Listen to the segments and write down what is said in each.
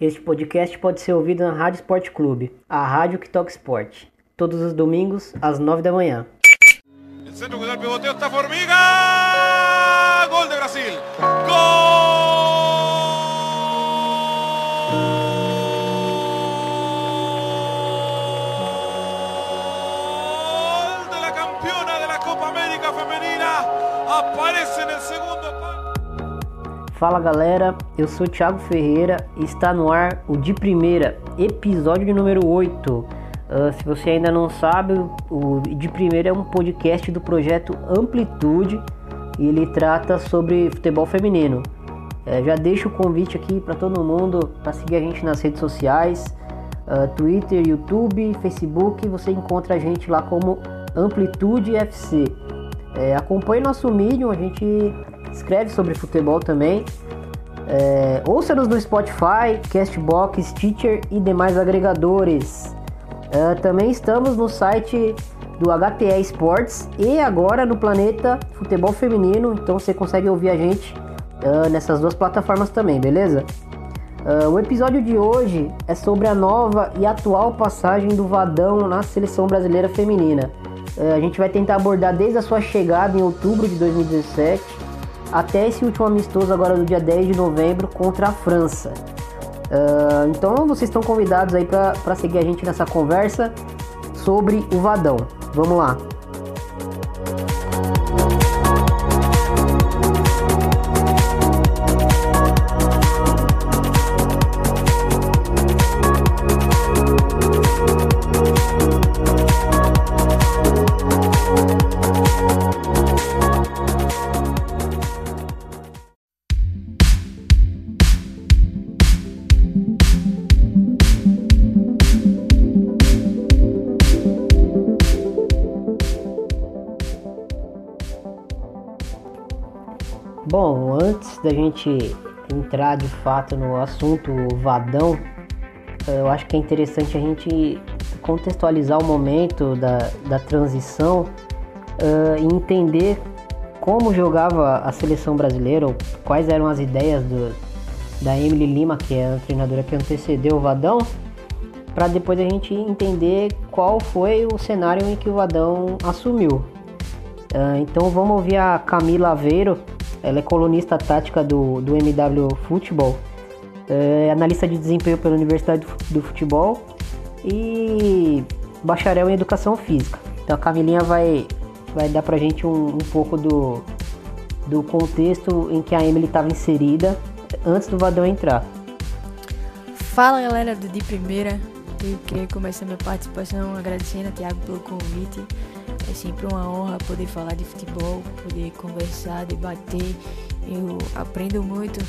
Este podcast pode ser ouvido na Rádio Esporte Clube, a rádio que toca esporte. Todos os domingos, às 9 da manhã. Centro cuidado el pivoteo está Formiga. Gol de Brasil. Gol de la campeona de la Copa América Femenina. Aparece en el segundo. Fala galera, eu sou Thiago Ferreira e está no ar o De Primeira, episódio de número 8. Ah, se você ainda não sabe, o De Primeira é um podcast do projeto Amplitude e ele trata sobre futebol feminino. Eh, já deixo o convite aqui para todo mundo para seguir a gente nas redes sociais, ah, Twitter, YouTube, Facebook. Você encontra a gente lá como Amplitude FC. É, acompanhe nosso Medium, a gente escreve sobre futebol também. É, Ouça-nos no Spotify, Castbox, Teacher e demais agregadores. É, também estamos no site do HTE Esportes e agora no Planeta Futebol Feminino, então você consegue ouvir a gente é, nessas duas plataformas também, beleza? É, o episódio de hoje é sobre a nova e atual passagem do Vadão na seleção brasileira feminina. É, a gente vai tentar abordar desde a sua chegada em outubro de 2017 até esse último amistoso agora do dia 10 de novembro contra a França. Ah, então vocês estão convidados aí para seguir a gente nessa conversa sobre o Vadão. Vamos lá. Bom, antes da gente entrar de fato no assunto Vadão, eu acho que é interessante a gente contextualizar o momento da, da transição ah, e entender como jogava a seleção brasileira, ou quais eram as ideias do, da Emily Lima, que é a treinadora que antecedeu o Vadão, para depois a gente entender qual foi o cenário em que o Vadão assumiu. Ah, então vamos ouvir a Camila Aveiro, ela é colunista tática do, do MW Futebol, é analista de desempenho pela Universidade do Futebol e bacharel em Educação Física. Então a Camilinha vai, vai dar pra gente um, um pouco do, do contexto em que a Emily estava inserida antes do Vadão entrar. Fala galera do De Primeira, eu queria começar minha participação agradecendo a Thiago pelo convite. É sempre uma honra poder falar de futebol, poder conversar, debater. Eu aprendo muito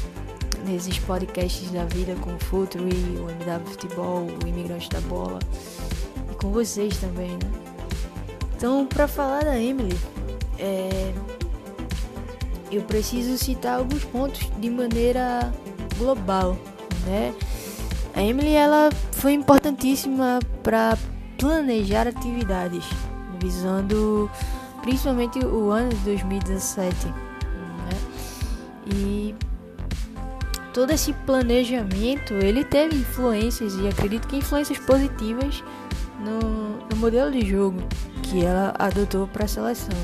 nesses podcasts da vida com o Futuro e o MW Futebol, o Imigrante da Bola e com vocês também, né? Então, para falar da Emily, é, eu preciso citar alguns pontos de maneira global, né? A Emily ela foi importantíssima para planejar atividades, visando principalmente o ano de 2017, né? E todo esse planejamento ele teve influências e acredito que influências positivas no, no modelo de jogo que ela adotou para a seleção.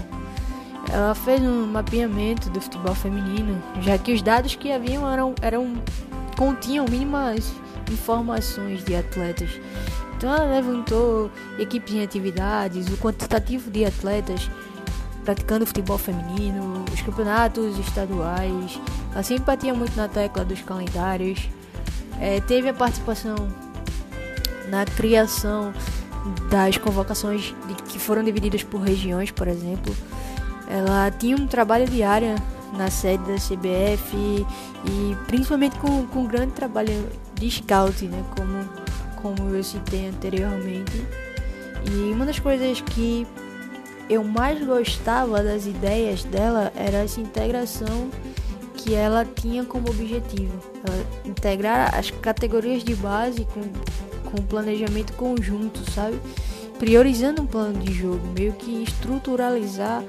Ela fez um mapeamento do futebol feminino, já que os dados que haviam eram, eram continham mínimas informações de atletas. Então ela levantou equipes em atividades, o quantitativo de atletas praticando futebol feminino, os campeonatos estaduais. Ela sempre batia muito na tecla dos calendários. É, teve a participação na criação das convocações de, que foram divididas por regiões, por exemplo. Ela tinha um trabalho diário na sede da CBF e, e principalmente com, com um grande trabalho de scout, né, como, como eu citei anteriormente. E uma das coisas que eu mais gostava das ideias dela era essa integração que ela tinha como objetivo. Ela integrar as categorias de base com, com planejamento conjunto, sabe? Priorizando um plano de jogo, meio que estruturalizar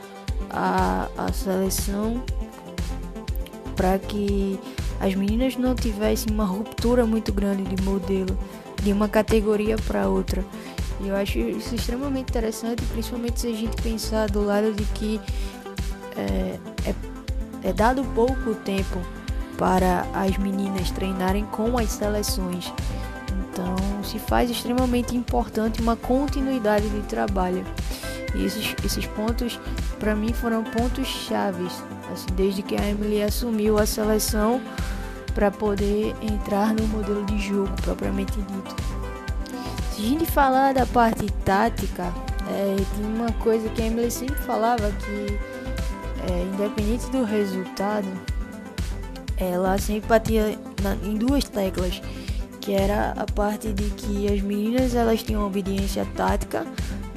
a, a seleção para que as meninas não tivessem uma ruptura muito grande de modelo de uma categoria para outra. Eu acho isso extremamente interessante, principalmente se a gente pensar do lado de que é, é, é dado pouco tempo para as meninas treinarem com as seleções. Então, se faz extremamente importante uma continuidade de trabalho. E esses, esses pontos, para mim, foram pontos chaves, assim, desde que a Emily assumiu a seleção para poder entrar no modelo de jogo propriamente dito. Se a gente falar da parte tática, é, tem uma coisa que a Emily sempre falava que, é, independente do resultado, ela sempre batia na, em duas teclas, que era a parte de que as meninas elas tinham obediência tática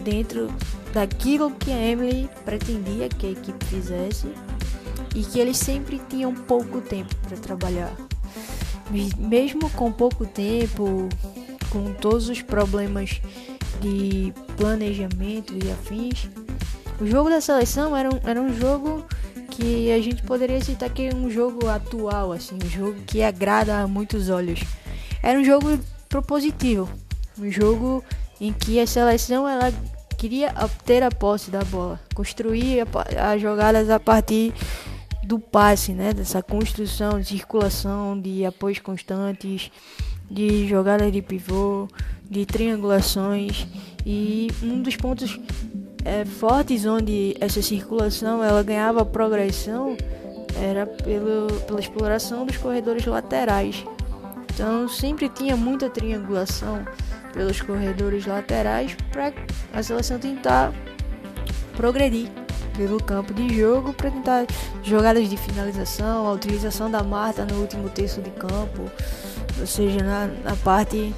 dentro daquilo que a Emily pretendia que a equipe fizesse e que eles sempre tinham pouco tempo para trabalhar. Mesmo com pouco tempo, com todos os problemas de planejamento e afins, o jogo da seleção era um, era um jogo que a gente poderia citar que é um jogo atual, assim, um jogo que agrada a muitos olhos. Era um jogo propositivo, um jogo em que a seleção ela queria ter a posse da bola, construir as jogadas a partir do passe, né, dessa construção, de circulação, de apoios constantes, de jogadas de pivô, de triangulações. E um dos pontos é, fortes onde essa circulação ela ganhava progressão era pelo, pela exploração dos corredores laterais. Então sempre tinha muita triangulação pelos corredores laterais para a seleção tentar progredir pelo campo de jogo para tentar jogadas de finalização, a utilização da Marta no último terço de campo, ou seja, na, na parte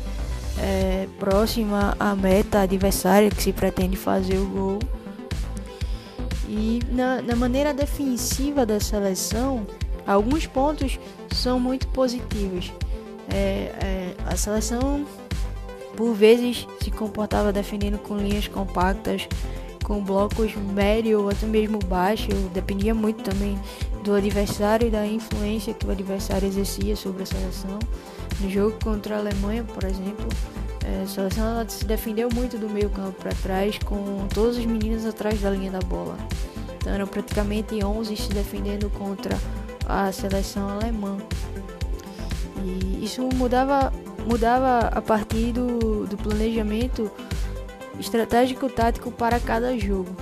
é, próxima à meta adversária que se pretende fazer o gol. E na, na maneira defensiva da seleção, alguns pontos são muito positivos. É, é, a seleção, por vezes, se comportava defendendo com linhas compactas, com blocos médio ou até mesmo baixo, dependia muito também do adversário e da influência que o adversário exercia sobre a seleção. No jogo contra a Alemanha, por exemplo, é, a seleção se defendeu muito do meio campo para trás, com todos os meninos atrás da linha da bola. Então eram praticamente 11 se defendendo contra a seleção alemã. E isso mudava, mudava a partir do, do planejamento estratégico tático para cada jogo.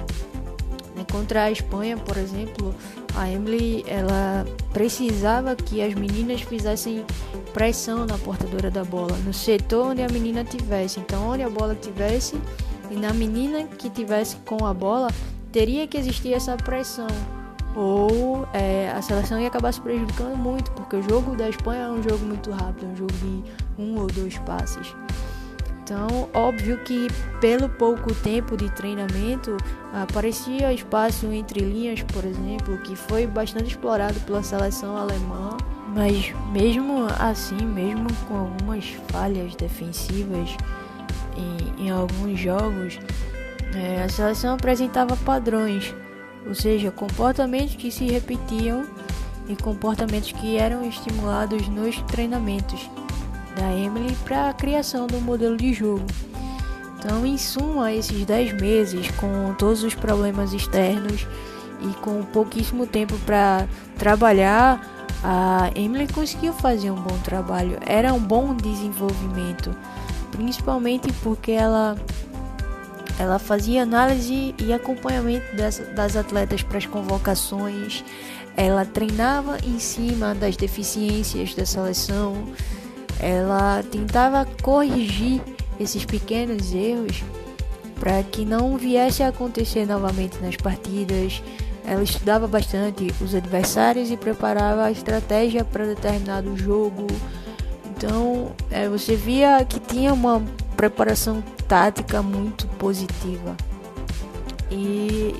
Contra a Espanha, por exemplo, a Emily ela precisava que as meninas fizessem pressão na portadora da bola, no setor onde a menina tivesse. Então, onde a bola tivesse e na menina que tivesse com a bola, teria que existir essa pressão. Ou é, a seleção ia acabar se prejudicando muito, porque o jogo da Espanha é um jogo muito rápido, é um jogo de um ou dois passes. Então, óbvio que pelo pouco tempo de treinamento, aparecia espaço entre linhas, por exemplo, que foi bastante explorado pela seleção alemã. Mas mesmo assim, mesmo com algumas falhas defensivas em, em alguns jogos, é, a seleção apresentava padrões, ou seja, comportamentos que se repetiam e comportamentos que eram estimulados nos treinamentos da Emily para a criação do modelo de jogo. Então, em suma, esses 10 meses com todos os problemas externos e com pouquíssimo tempo para trabalhar, a Emily conseguiu fazer um bom trabalho. Era um bom desenvolvimento, principalmente porque ela ela fazia análise e acompanhamento das, das atletas para as convocações. Ela treinava em cima das deficiências da seleção ela tentava corrigir esses pequenos erros para que não viesse a acontecer novamente nas partidas. Ela estudava bastante os adversários e preparava a estratégia para determinado jogo. Então, é, você via que tinha uma preparação tática muito positiva. E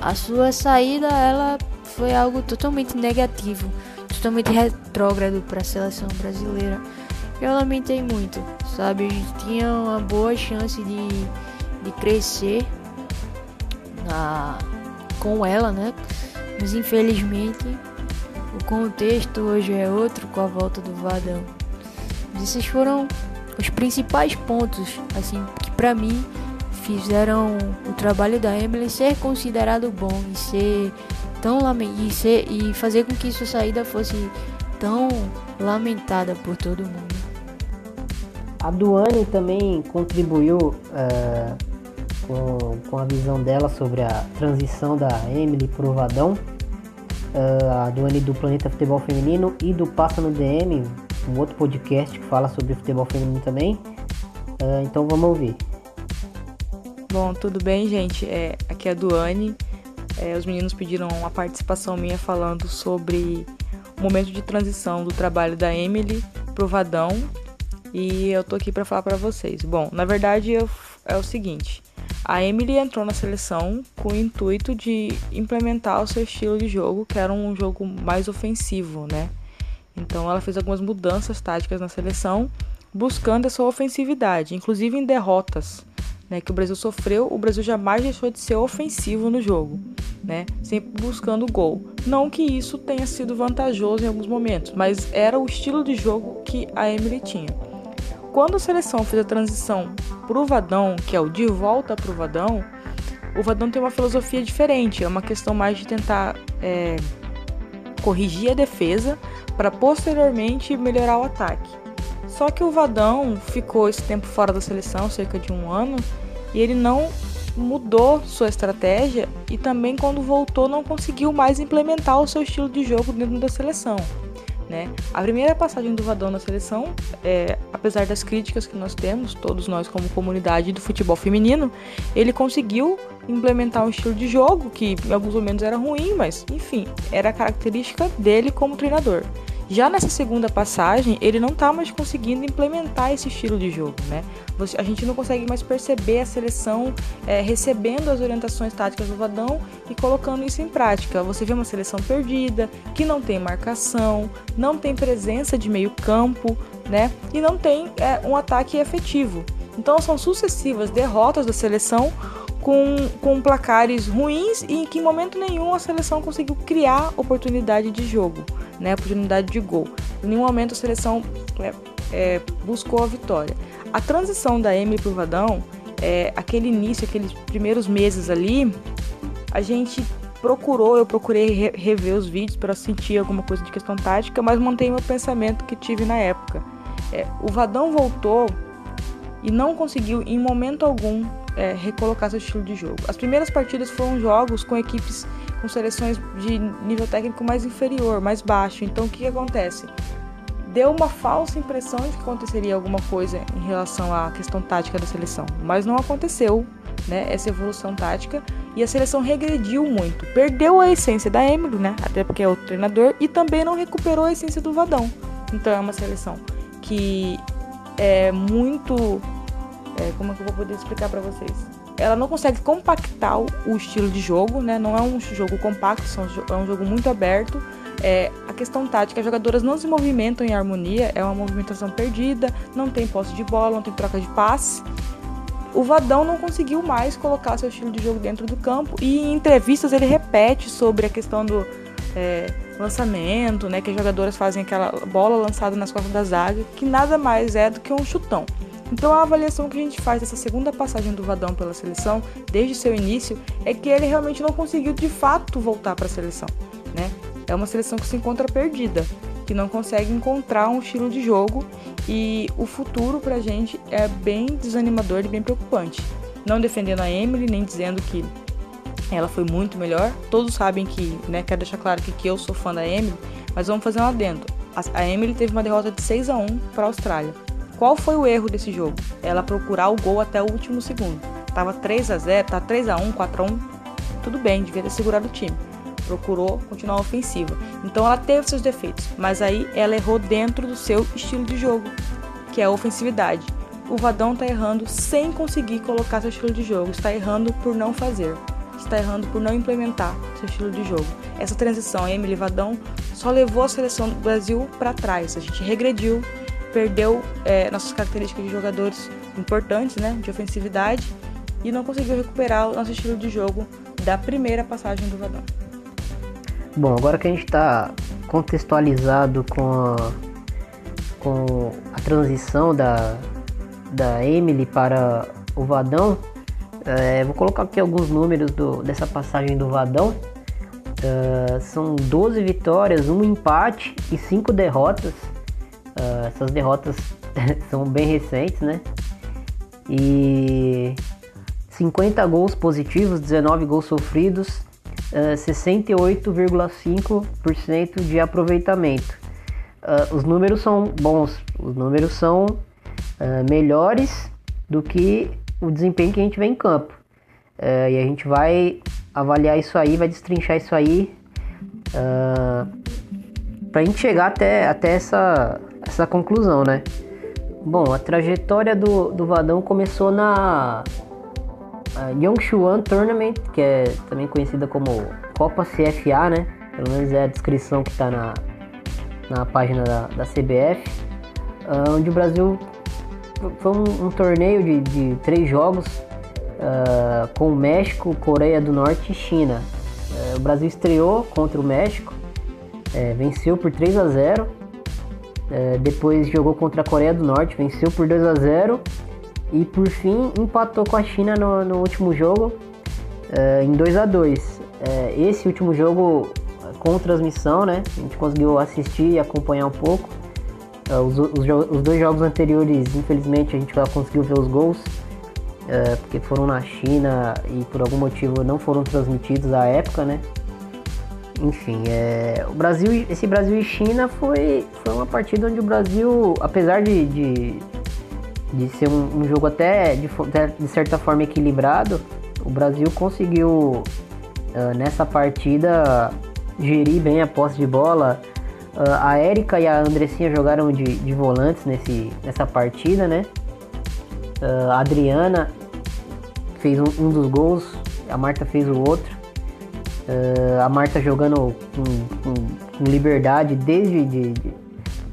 a sua saída ela foi algo totalmente negativo, totalmente retrógrado para a seleção brasileira. Eu lamentei muito, sabe? A gente tinha uma boa chance de, de crescer na, com ela, né? Mas infelizmente o contexto hoje é outro com a volta do Vadão. Esses foram os principais pontos, assim, que para mim fizeram o trabalho da Emily ser considerado bom e ser tão e e fazer com que sua saída fosse tão lamentada por todo mundo. A Duane também contribuiu uh, com, com a visão dela sobre a transição da Emily pro Vadão. Uh, a Duane do Planeta Futebol Feminino e do Passa no DM, um outro podcast que fala sobre futebol feminino também. Uh, então vamos ouvir. Bom, tudo bem, gente? É, aqui é a Duane. É, os meninos pediram uma participação minha falando sobre o momento de transição do trabalho da Emily pro Vadão. E eu tô aqui para falar para vocês. Bom, na verdade eu, é o seguinte: a Emily entrou na seleção com o intuito de implementar o seu estilo de jogo, que era um jogo mais ofensivo, né? Então ela fez algumas mudanças táticas na seleção, buscando a sua ofensividade, inclusive em derrotas né, que o Brasil sofreu, o Brasil jamais deixou de ser ofensivo no jogo, né, sempre buscando gol. Não que isso tenha sido vantajoso em alguns momentos, mas era o estilo de jogo que a Emily tinha. Quando a seleção fez a transição pro Vadão, que é o de volta pro Vadão, o Vadão tem uma filosofia diferente, é uma questão mais de tentar é, corrigir a defesa para posteriormente melhorar o ataque. Só que o Vadão ficou esse tempo fora da seleção, cerca de um ano, e ele não mudou sua estratégia e também quando voltou não conseguiu mais implementar o seu estilo de jogo dentro da seleção. Né? A primeira passagem do Vadão na seleção, é, apesar das críticas que nós temos, todos nós como comunidade do futebol feminino, ele conseguiu implementar um estilo de jogo que em alguns momentos era ruim, mas enfim, era característica dele como treinador. Já nessa segunda passagem, ele não está mais conseguindo implementar esse estilo de jogo, né? A gente não consegue mais perceber a seleção é, recebendo as orientações táticas do Vadão e colocando isso em prática. Você vê uma seleção perdida, que não tem marcação, não tem presença de meio campo, né? E não tem é, um ataque efetivo. Então são sucessivas derrotas da seleção com, com placares ruins e em que em momento nenhum a seleção conseguiu criar oportunidade de jogo, né, oportunidade de gol. Em nenhum momento a seleção é, é, buscou a vitória. A transição da Emily pro Vadão, é, aquele início, aqueles primeiros meses ali, a gente procurou, eu procurei re rever os vídeos para sentir alguma coisa de questão tática, mas mantei meu pensamento que tive na época. É, o Vadão voltou e não conseguiu em momento algum é, recolocar seu estilo de jogo. As primeiras partidas foram jogos com equipes com seleções de nível técnico mais inferior, mais baixo. Então o que, que acontece? Deu uma falsa impressão de que aconteceria alguma coisa em relação à questão tática da seleção, mas não aconteceu, né? Essa evolução tática e a seleção regrediu muito, perdeu a essência da Emily, né? Até porque é o treinador e também não recuperou a essência do Vadão. Então é uma seleção que é muito é, como é que eu vou poder explicar para vocês? Ela não consegue compactar o estilo de jogo, né? Não é um jogo compacto, é um jogo muito aberto. É, a questão tática, as jogadoras não se movimentam em harmonia, é uma movimentação perdida, não tem posse de bola, não tem troca de passe. O Vadão não conseguiu mais colocar seu estilo de jogo dentro do campo e em entrevistas ele repete sobre a questão do é, lançamento, né, que as jogadoras fazem aquela bola lançada nas costas da zaga, que nada mais é do que um chutão. Então a avaliação que a gente faz dessa segunda passagem do Vadão pela seleção, desde seu início, é que ele realmente não conseguiu de fato voltar para a seleção, né? É uma seleção que se encontra perdida, que não consegue encontrar um estilo de jogo e o futuro para a gente é bem desanimador e bem preocupante. Não defendendo a Emily, nem dizendo que ela foi muito melhor. Todos sabem que, né, quero deixar claro que, que eu sou fã da Emily, mas vamos fazer um adendo. A, Emily teve uma derrota de 6 a 1 para a Austrália. Qual foi o erro desse jogo? Ela procurar o gol até o último segundo. Tava 3 a 0, tá 3 a 1, 4 a 1. Tudo bem, devia ter segurado o time. Procurou continuar ofensiva. Então ela teve seus defeitos, mas aí ela errou dentro do seu estilo de jogo, que é a ofensividade. O Vadão tá errando sem conseguir colocar seu estilo de jogo, está errando por não fazer está errando por não implementar seu estilo de jogo. Essa transição, Emily Vadão, só levou a seleção do Brasil para trás. A gente regrediu perdeu é, nossas características de jogadores importantes, né, de ofensividade, e não conseguiu recuperar o nosso estilo de jogo da primeira passagem do Vadão. Bom, agora que a gente está contextualizado com a, com a transição da, da Emily para o Vadão, é, vou colocar aqui alguns números do, dessa passagem do Vadão. Uh, são 12 vitórias, um empate e 5 derrotas. Uh, essas derrotas são bem recentes, né? E 50 gols positivos, 19 gols sofridos, uh, 68,5% de aproveitamento. os números são bons, os números são melhores do que o desempenho que a gente vê em campo. e a gente vai avaliar isso aí, vai destrinchar isso aí uh, pra gente chegar até, até essa, essa conclusão, né? Bom, a trajetória do, do Vadão começou na Yongshuan Tournament, que é também conhecida como Copa CFA, né? Pelo menos é a descrição que está na, na página da, da CBF, uh, onde o Brasil foi um, um torneio de, de três jogos uh, com o México, Coreia do Norte e China. Uh, o Brasil estreou contra o México, uh, venceu por 3 a 0. Eh, depois jogou contra a Coreia do Norte, venceu por 2 a 0 e por fim empatou com a China no, no último jogo em 2 a 2. esse último jogo com transmissão, né? A gente conseguiu assistir e acompanhar um pouco. Os, os, os, dois jogos anteriores, infelizmente, a gente só conseguiu ver os gols é, porque foram na China e por algum motivo não foram transmitidos à época, né? Enfim, é, o Brasil, esse Brasil e China foi, foi uma partida onde o Brasil, apesar de, de, de ser um, um jogo até de, de, certa forma equilibrado, o Brasil conseguiu uh, nessa partida gerir bem a posse de bola. Uh, a Érica e a Andressinha jogaram de, de volantes nesse, nessa partida, né? Uh, a Adriana fez um, um, dos gols, a Marta fez o outro. Uh, a Marta jogando com, com, com liberdade desde de, de,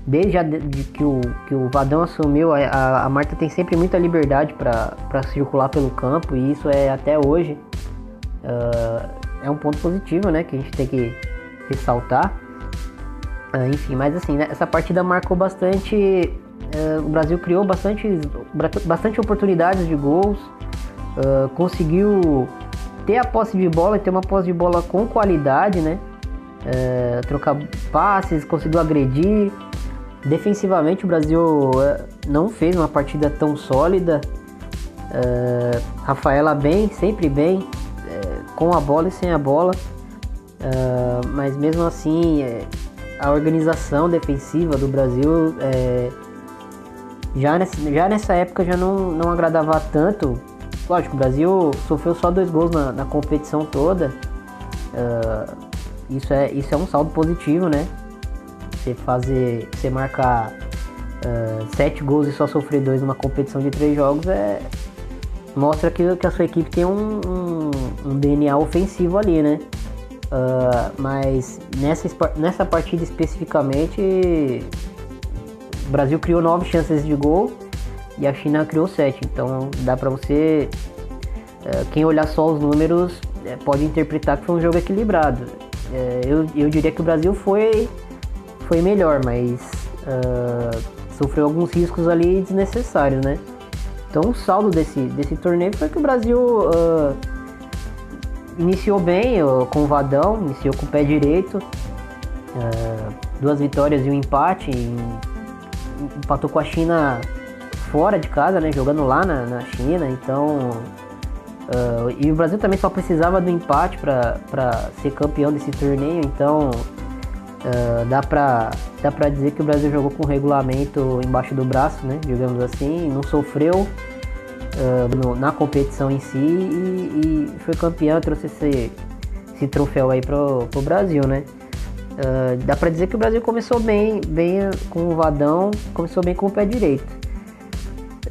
desde a, de, que, o, que o Vadão assumiu. A, a Marta tem sempre muita liberdade para circular pelo campo e isso é até hoje uh, é um ponto positivo, né? Que a gente tem que ressaltar. Uh, enfim, mas assim, né, essa partida marcou bastante Uh, o Brasil criou bastante, bastante oportunidades de gols, uh, conseguiu ter a posse de bola e ter uma posse de bola com qualidade, né? Uh, trocar passes, conseguiu agredir. Defensivamente o Brasil não fez uma partida tão sólida. Rafaela bem, sempre bem, com a bola e sem a bola. mas mesmo assim a organização defensiva do Brasil já nessa, já nessa época já não, não agradava tanto. Lógico, o Brasil sofreu só dois gols na, na competição toda. Uh, isso, é, isso é um saldo positivo, né? Você fazer. Você marcar uh, sete gols e só sofrer dois numa competição de três jogos é. Mostra que, que a sua equipe tem um, um, um DNA ofensivo ali, né? Uh, mas nessa, nessa partida especificamente o Brasil criou nove chances de gol e a China criou sete. Então dá para você, é, quem olhar só os números, é, pode interpretar que foi um jogo equilibrado. É, eu, eu diria que o Brasil foi, foi melhor, mas uh, sofreu alguns riscos ali desnecessários, né? Então o saldo desse, desse torneio foi que o Brasil uh, iniciou bem com o Vadão, iniciou com o pé direito, duas vitórias e um empate em empatou com a China fora de casa, né? Jogando lá na, na China, então. Uh, e o Brasil também só precisava do empate para ser campeão desse torneio, então uh, dá para dá pra dizer que o Brasil jogou com o regulamento embaixo do braço, né? Digamos assim, não sofreu uh, no, na competição em si e, e, foi campeão, trouxe esse, esse troféu aí pro, pro Brasil, né? Uh, dá para dizer que o Brasil começou bem, bem com o Vadão, começou bem com o pé direito.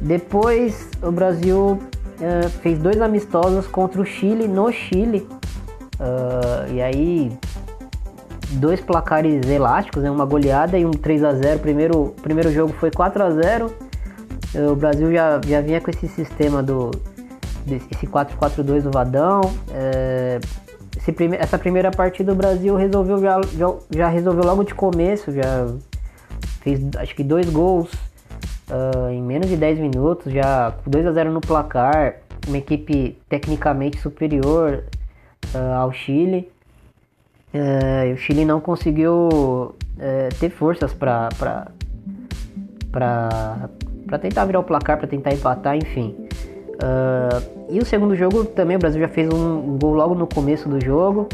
Depois o Brasil uh, fez dois amistosos contra o Chile no Chile. Uh, e aí dois placares elásticos, né? uma goleada e um 3 a 0 primeiro primeiro jogo foi 4 a 0 O Brasil já, já vinha com esse sistema do esse 4-4-2 do Vadão. prime essa primeira partida o Brasil resolveu já, já, já, resolveu logo de começo, já fez acho que dois gols uh, em menos de 10 minutos, já 2 a 0 no placar, uma equipe tecnicamente superior uh, ao Chile. Uh, o Chile não conseguiu ter forças para para tentar virar o placar, para tentar empatar, enfim. Uh, e o segundo jogo também o Brasil já fez um gol logo no começo do jogo,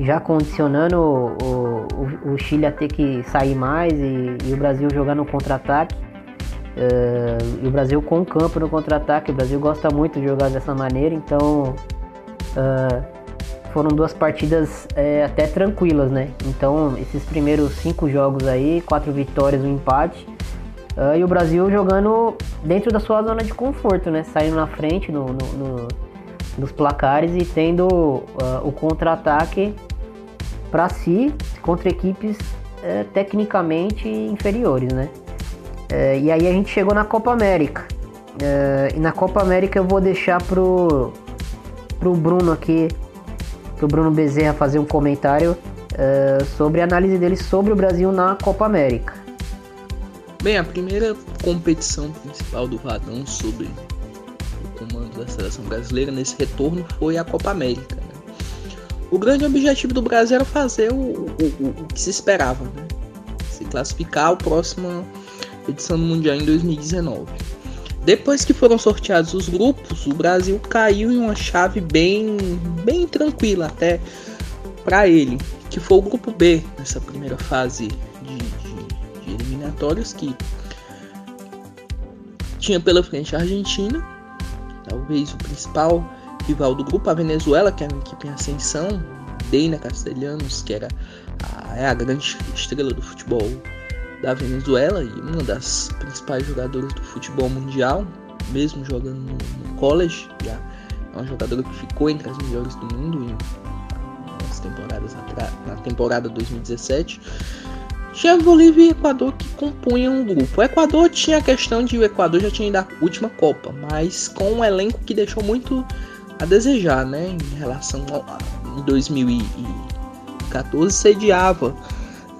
já condicionando o, o, o Chile a ter que sair mais e, e o Brasil jogar no contra-ataque. Uh, e o Brasil com o campo no contra-ataque, o Brasil gosta muito de jogar dessa maneira, então uh, foram duas partidas é, até tranquilas, né? Então esses primeiros cinco jogos aí, quatro vitórias, um empate. Uh, e o Brasil jogando dentro da sua zona de conforto, né? Saindo na frente no, no, no, nos placares e tendo uh, o contra-ataque para si contra equipes uh, tecnicamente inferiores, né? Uh, e aí a gente chegou na Copa América. Uh, e na Copa América eu vou deixar pro, pro Bruno aqui, pro Bruno Bezerra fazer um comentário sobre a análise dele sobre o Brasil na Copa América. Bem, a primeira competição principal do Vadão sobre o comando da seleção brasileira nesse retorno foi a Copa América. Né? O grande objetivo do Brasil era fazer o, o, o que se esperava, né? se classificar a próxima edição do Mundial em 2019. Depois que foram sorteados os grupos, o Brasil caiu em uma chave bem, bem tranquila até para ele, que foi o grupo B nessa primeira fase eliminatórias que tinha pela frente a Argentina, talvez o principal rival do grupo, a Venezuela, que era uma equipe em ascensão, Deina Castellanos, que era a, é a grande estrela do futebol da Venezuela e uma das principais jogadoras do futebol mundial, mesmo jogando no, no college, já é uma jogadora que ficou entre as melhores do mundo em, nas temporadas na temporada 2017 tinha Bolívia e Equador que compunham um grupo. O Equador tinha a questão de o Equador já tinha ido à última Copa, mas com um elenco que deixou muito a desejar, né? Em relação em 2014 sediava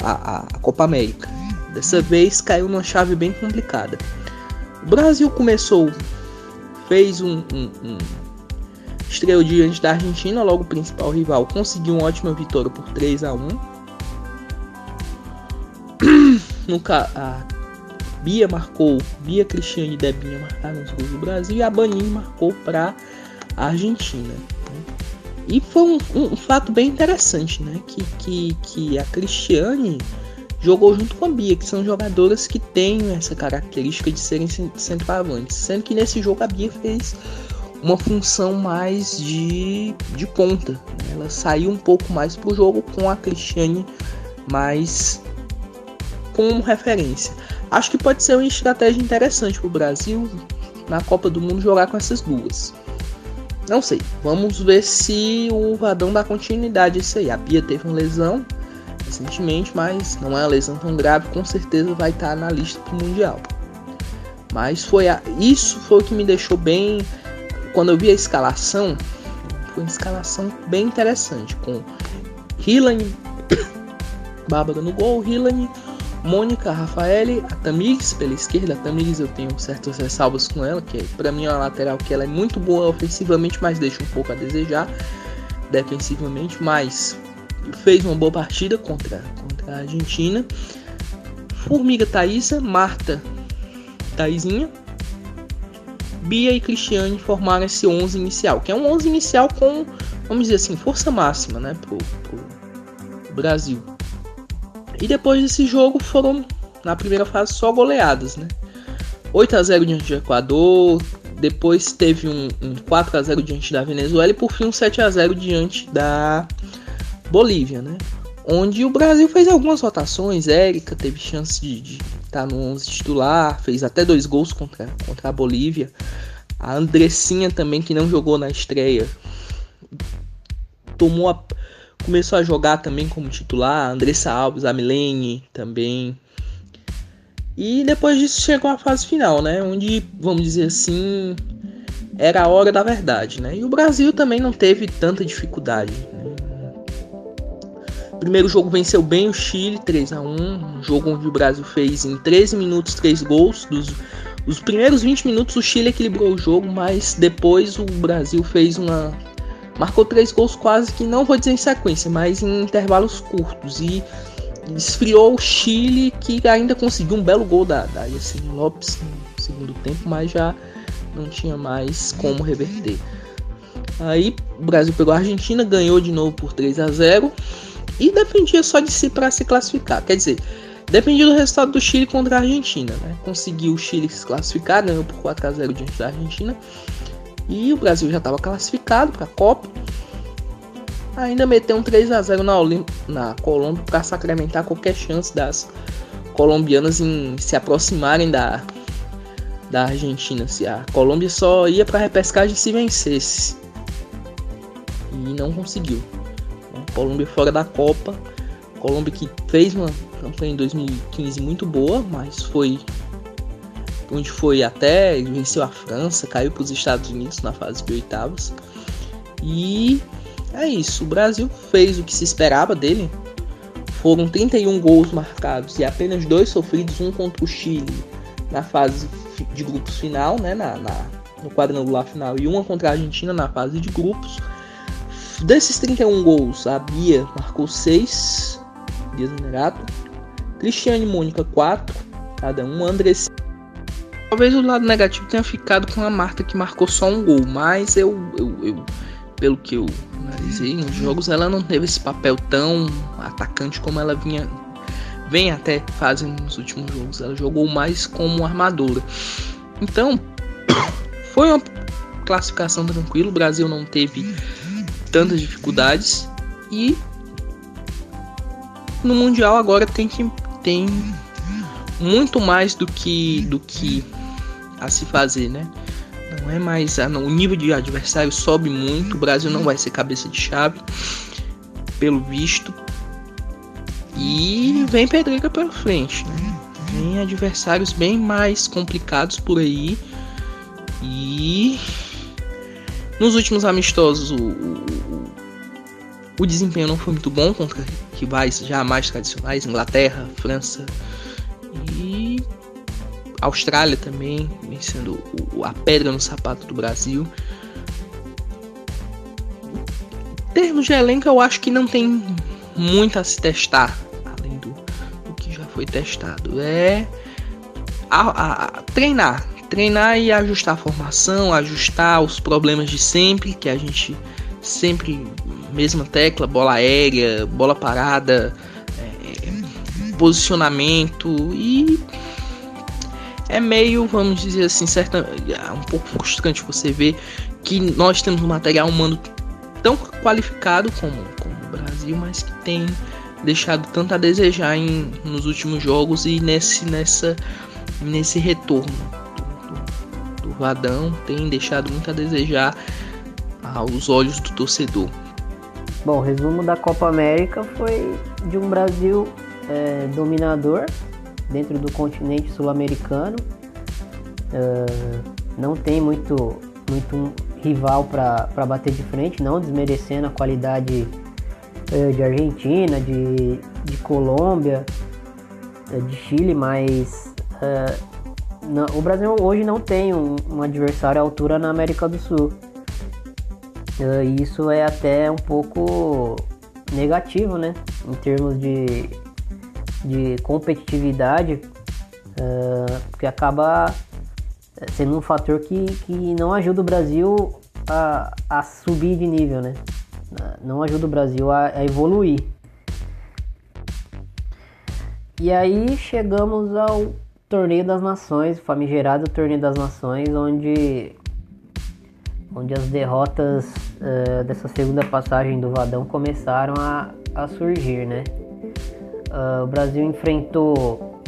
a, a, Copa América. Dessa vez caiu numa chave bem complicada. O Brasil começou, fez um, um, um estreou diante da Argentina, logo o principal rival, conseguiu uma ótima vitória por 3 a 1 Nunca a Bia marcou, Bia Cristiane e Debinha marcaram os gols do Brasil e a Baninho marcou para a Argentina. Né? E foi um, um, um, fato bem interessante, né? Que, que, que a Cristiane jogou junto com a Bia, que são jogadoras que têm essa característica de serem centroavantes. Sendo que nesse jogo a Bia fez uma função mais de, de ponta. Né? Ela saiu um pouco mais para o jogo com a Cristiane mais como referência. Acho que pode ser uma estratégia interessante para o Brasil na Copa do Mundo jogar com essas duas. Não sei, vamos ver se o Vadão dá continuidade a isso aí. A Pia teve uma lesão recentemente, mas não é uma lesão tão grave, com certeza vai estar na lista do Mundial. Mas foi a... isso foi o que me deixou bem. Quando eu vi a escalação, foi uma escalação bem interessante, com Hilane, Bárbara no gol, Hilane, Mônica Rafaele, a Tamires pela esquerda. A eu tenho certas ressalvas com ela, que para mim é uma lateral que ela é muito boa ofensivamente, mas deixa um pouco a desejar defensivamente, mas fez uma boa partida contra, contra a Argentina. Formiga Thaísa, Marta Thaisinha, Bia e Cristiane formaram esse 11 inicial, que é um 11 inicial com, vamos dizer assim, força máxima, né, pro, pro Brasil. E depois desse jogo foram, na primeira fase, só goleadas, né? 8 a 0 diante do Equador, depois teve um, um 4 a 0 diante da Venezuela e por fim um 7 a 0 diante da Bolívia, né? Onde o Brasil fez algumas rotações, Érica teve chance de estar tá no 11 titular, fez até dois gols contra, contra a Bolívia. A Andressinha também, que não jogou na estreia, tomou a, começou a jogar também como titular, Andressa Alves, a Milene também. E depois disso chegou a fase final, né? Onde, vamos dizer assim, era a hora da verdade, né? E o Brasil também não teve tanta dificuldade, né? Primeiro jogo venceu bem o Chile, 3 a 1 um jogo onde o Brasil fez em 13 minutos 3 gols. Dos, os primeiros 20 minutos o Chile equilibrou o jogo, mas depois o Brasil fez uma. Marcou três gols quase que não vou dizer em sequência, mas em intervalos curtos. E esfriou o Chile, que ainda conseguiu um belo gol da, da Lopes no segundo tempo, mas já não tinha mais como reverter. Aí o Brasil pegou a Argentina, ganhou de novo por 3 a 0 e dependia só de si para se classificar. Quer dizer, dependia do resultado do Chile contra a Argentina. Né? Conseguiu o Chile se classificar, ganhou por 4 a 0 diante da Argentina. E o Brasil já estava classificado para a Copa. Ainda meteu um 3 a 0 na, Olim na Colômbia para sacramentar qualquer chance das colombianas em se aproximarem da, da Argentina. Se a Colômbia só ia para repescagem se vencesse. E não conseguiu. Colômbia fora da Copa. Colômbia que fez uma campanha em 2015 muito boa, mas foi onde foi até venceu a França, caiu para os Estados Unidos na fase de oitavas. E é isso, o Brasil fez o que se esperava dele. Foram 31 gols marcados e apenas dois sofridos, um contra o Chile na fase de grupos final, né, na, na no quadrangular final, e uma contra a Argentina na fase de grupos. Desses 31 gols, a Bia marcou 6, Bia Zanerato. Cristiane e Mônica 4, cada um. Andrés. Talvez o lado negativo tenha ficado com a Marta que marcou só um gol, mas eu, eu, eu pelo que eu analisei nos jogos, ela não teve esse papel tão atacante como ela vinha vem até fazendo nos últimos jogos. Ela jogou mais como armadora. Então, foi uma classificação tranquila. O Brasil não teve tantas dificuldades e no mundial agora tem que tem muito mais do que do que a se fazer, né? Não é mais ah, o nível de adversário sobe muito. O Brasil não vai ser cabeça de chave, pelo visto. E vem pedreira pela frente, né? Vem adversários bem mais complicados por aí. E nos últimos amistosos, o, o, o, desempenho não foi muito bom contra rivais já mais tradicionais, Inglaterra, França e Austrália também, vencendo a pedra no sapato do Brasil. Em termos de elenco, eu acho que não tem muito a se testar, além do, do que já foi testado. É a, a, a treinar, treinar e ajustar a formação, ajustar os problemas de sempre, que a gente sempre mesma tecla, bola aérea, bola parada, é, posicionamento e é meio, vamos dizer assim, certa, é um pouco frustrante você ver que nós temos um material humano tão qualificado como, como o Brasil, mas que tem deixado tanto a desejar em, nos últimos jogos e nesse, nessa, nesse retorno. Vadão tem deixado muito a desejar aos olhos do torcedor. Bom, o resumo da Copa América foi de um Brasil é, dominador dentro do continente sul-americano. Uh, não tem muito, muito rival para bater de frente, não desmerecendo a qualidade uh, de Argentina, de, de Colômbia, uh, de Chile, mas não, o Brasil hoje não tem um, um, adversário à altura na América do Sul. Uh, isso é até um pouco negativo, né? Em termos de, de competitividade, uh, porque acaba sendo um fator que, que não ajuda o Brasil a, a subir de nível, né? Não ajuda o Brasil a, a evoluir. E aí chegamos ao Torneio das Nações, famigerado Torneio das Nações, onde, onde as derrotas uh, dessa segunda passagem do Vadão começaram a, a surgir, né? Uh, o Brasil enfrentou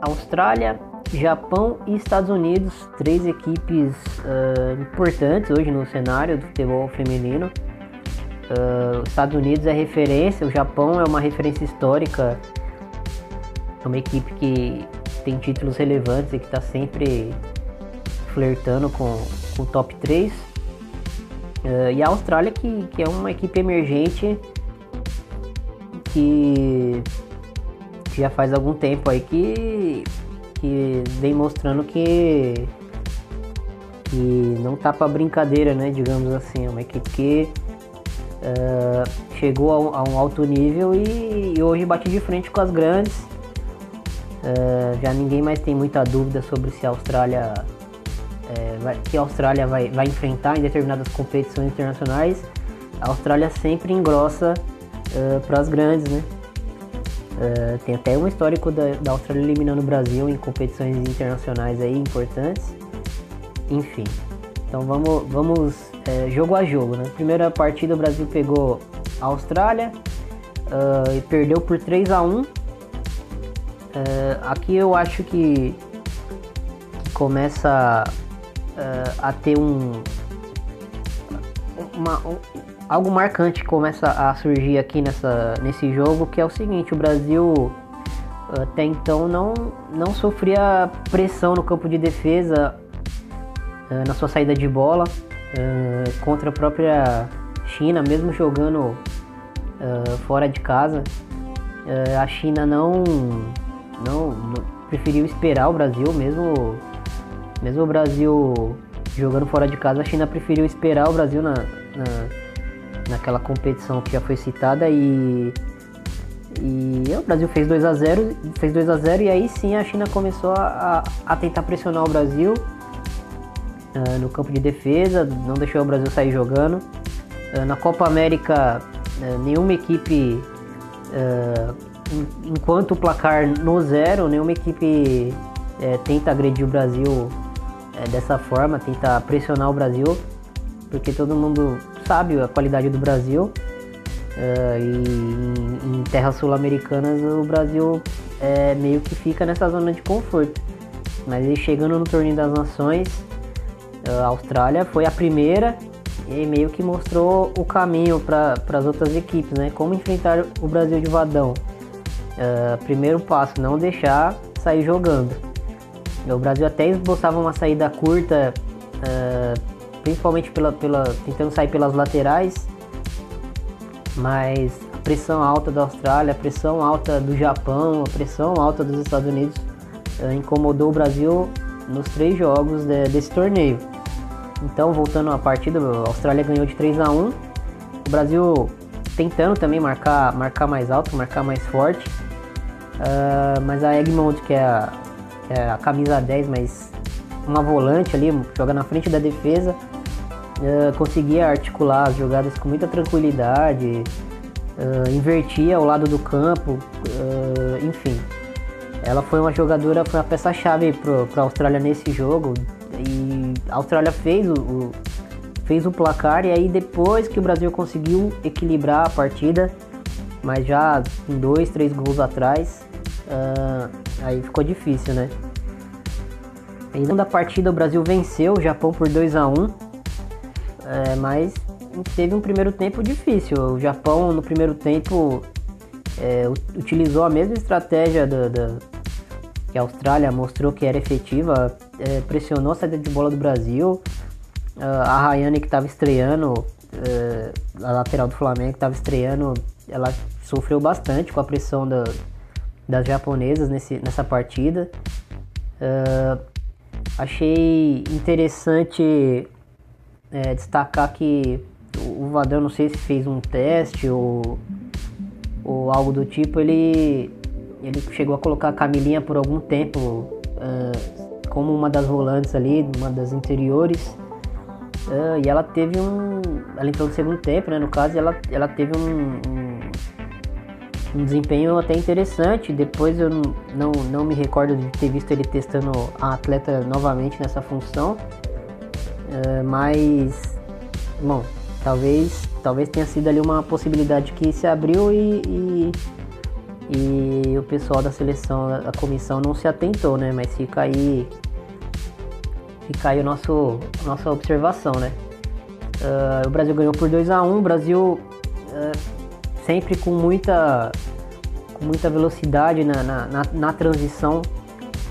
Austrália, Japão e Estados Unidos, três equipes uh, importantes hoje no cenário do futebol feminino. Uh, os Estados Unidos é referência, o Japão é uma referência histórica, é uma equipe que tem títulos relevantes e que está sempre flertando com, com o top 3. Uh, e a Austrália, que, que é uma equipe emergente, que, já faz algum tempo aí que, que vem mostrando que, que não tá para brincadeira, né? Digamos assim, é uma equipe que uh, chegou a um, a um, alto nível e, e, hoje bate de frente com as grandes. Uh, já ninguém mais tem muita dúvida sobre se a Austrália é, vai, que a Austrália vai, vai enfrentar em determinadas competições internacionais. A Austrália sempre engrossa uh, para as grandes, né? Uh, tem até um histórico da, da Austrália eliminando o Brasil em competições internacionais aí importantes. Enfim, então vamos, vamos é, jogo a jogo, né? Primeira partida o Brasil pegou a Austrália uh, e perdeu por 3 a 1 uh, Aqui eu acho que, que começa a ter um, uma, um, algo marcante começa a surgir aqui nessa, nesse jogo, que é o seguinte, o Brasil até então não, não sofria pressão no campo de defesa uh, na sua saída de bola uh, contra a própria China, mesmo jogando uh, fora de casa. a China não, não, não, preferiu esperar o Brasil, mesmo, mesmo o Brasil jogando fora de casa, a China preferiu esperar o Brasil na, na naquela competição que já foi citada e e o Brasil fez 2 a 0 fez 2 a 0 e aí sim a China começou a, a tentar pressionar o Brasil uh, no campo de defesa, não deixou o Brasil sair jogando. Uh, na Copa América, uh, nenhuma equipe, enquanto o placar no zero, nenhuma equipe tenta agredir o Brasil dessa forma, tenta pressionar o Brasil, porque todo mundo sabe a qualidade do Brasil. Uh, e em, em terras sul-americanas o Brasil é, meio que fica nessa zona de conforto. Mas ele chegando no torneio das nações, a Austrália foi a primeira e meio que mostrou o caminho para as outras equipes, né? Como enfrentar o Brasil de vadão. Uh, primeiro passo, não deixar sair jogando. O Brasil até esboçava uma saída curta uh, principalmente pela, pela, tentando sair pelas laterais, mas a pressão alta da Austrália, a pressão alta do Japão, a pressão alta dos Estados Unidos uh, incomodou o Brasil nos três jogos de, desse torneio. Então, voltando à partida, a Austrália ganhou de 3 a 1 o Brasil tentando também marcar, marcar mais alto, marcar mais forte. Uh, mas a Egmont, que é a, é a camisa 10, mas uma volante ali, joga na frente da defesa, uh, conseguia articular as jogadas com muita tranquilidade, uh, invertia ao lado do campo, uh, enfim. Ela foi uma jogadora, foi uma peça-chave para a Austrália nesse jogo. E a Austrália fez o, o, fez o placar e aí depois que o Brasil conseguiu equilibrar a partida, mas já com dois, três gols atrás, aí ficou difícil, né? Ainda da partida o Brasil venceu o Japão por 2 a 1 é, mas teve um primeiro tempo difícil. O Japão no primeiro tempo é, utilizou a mesma estratégia que a Austrália mostrou que era efetiva, é, pressionou a saída de bola do Brasil. a Rayane que estava estreando, é, a lateral do Flamengo que estava estreando, ela sofreu bastante com a pressão da, das japonesas nesse, nessa partida. Uh, Achei interessante é, destacar que o Vadão, não sei se fez um teste ou, ou algo do tipo, ele, ele chegou a colocar a Camilinha por algum tempo uh, como uma das volantes ali, uma das interiores. Uh, e ela teve um. Ela entrou no segundo tempo, né? No caso, ela, ela teve um, um um desempenho até interessante. Depois eu não, não me recordo de ter visto ele testando a atleta novamente nessa função. Uh, mas, bom, talvez, talvez tenha sido ali uma possibilidade que se abriu e, e, e o pessoal da seleção, a comissão não se atentou, né? Mas fica aí, fica aí o nosso, nossa observação, né? Uh, o Brasil ganhou por 2 a 1 o Brasil uh, sempre com muita, com muita velocidade na, na, na, na transição.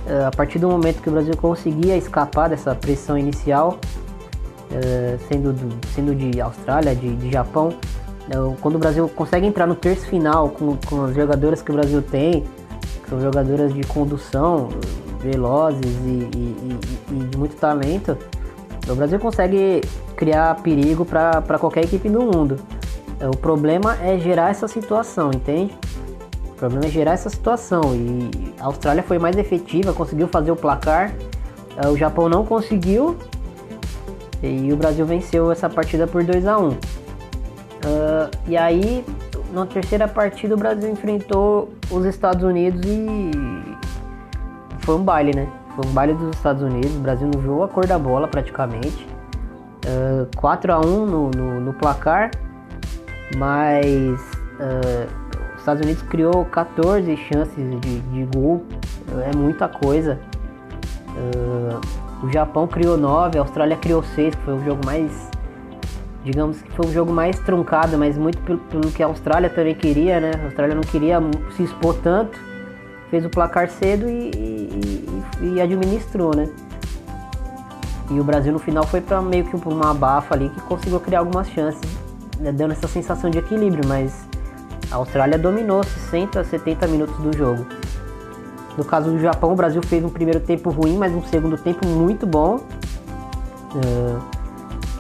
Uh, a partir do momento que o Brasil conseguia escapar dessa pressão inicial, uh, sendo, do, sendo de Austrália, de, de Japão, Então, quando o Brasil consegue entrar no terço final com, com as jogadoras que o Brasil tem, que são jogadoras de condução, velozes e, e, e, e de muito talento, o Brasil consegue criar perigo para qualquer equipe do mundo. O problema é gerar essa situação, entende? O problema é gerar essa situação. E a Austrália foi mais efetiva, conseguiu fazer o placar. O Japão não conseguiu. E o Brasil venceu essa partida por 2 a 1 uh, E aí, na terceira partida, o Brasil enfrentou os Estados Unidos e foi um baile, né? Foi um baile dos Estados Unidos. O Brasil não viu a cor da bola praticamente. Uh, 4 a 1 no, no, no placar, mas uh, os Estados Unidos criou 14 chances de, de gol, é muita coisa. Uh, o Japão criou 9, a Austrália criou 6, que foi o jogo mais. Digamos que foi um jogo mais truncado, mas muito pelo, pelo que a Austrália também queria, né? A Austrália não queria se expor tanto, fez o placar cedo e, e, e administrou, né? E o Brasil no final foi para meio que uma abafa ali que conseguiu criar algumas chances, né? dando essa sensação de equilíbrio, mas a Austrália dominou 60, 70 minutos do jogo. No caso do Japão, o Brasil fez um primeiro tempo ruim, mas um segundo tempo muito bom. Uh,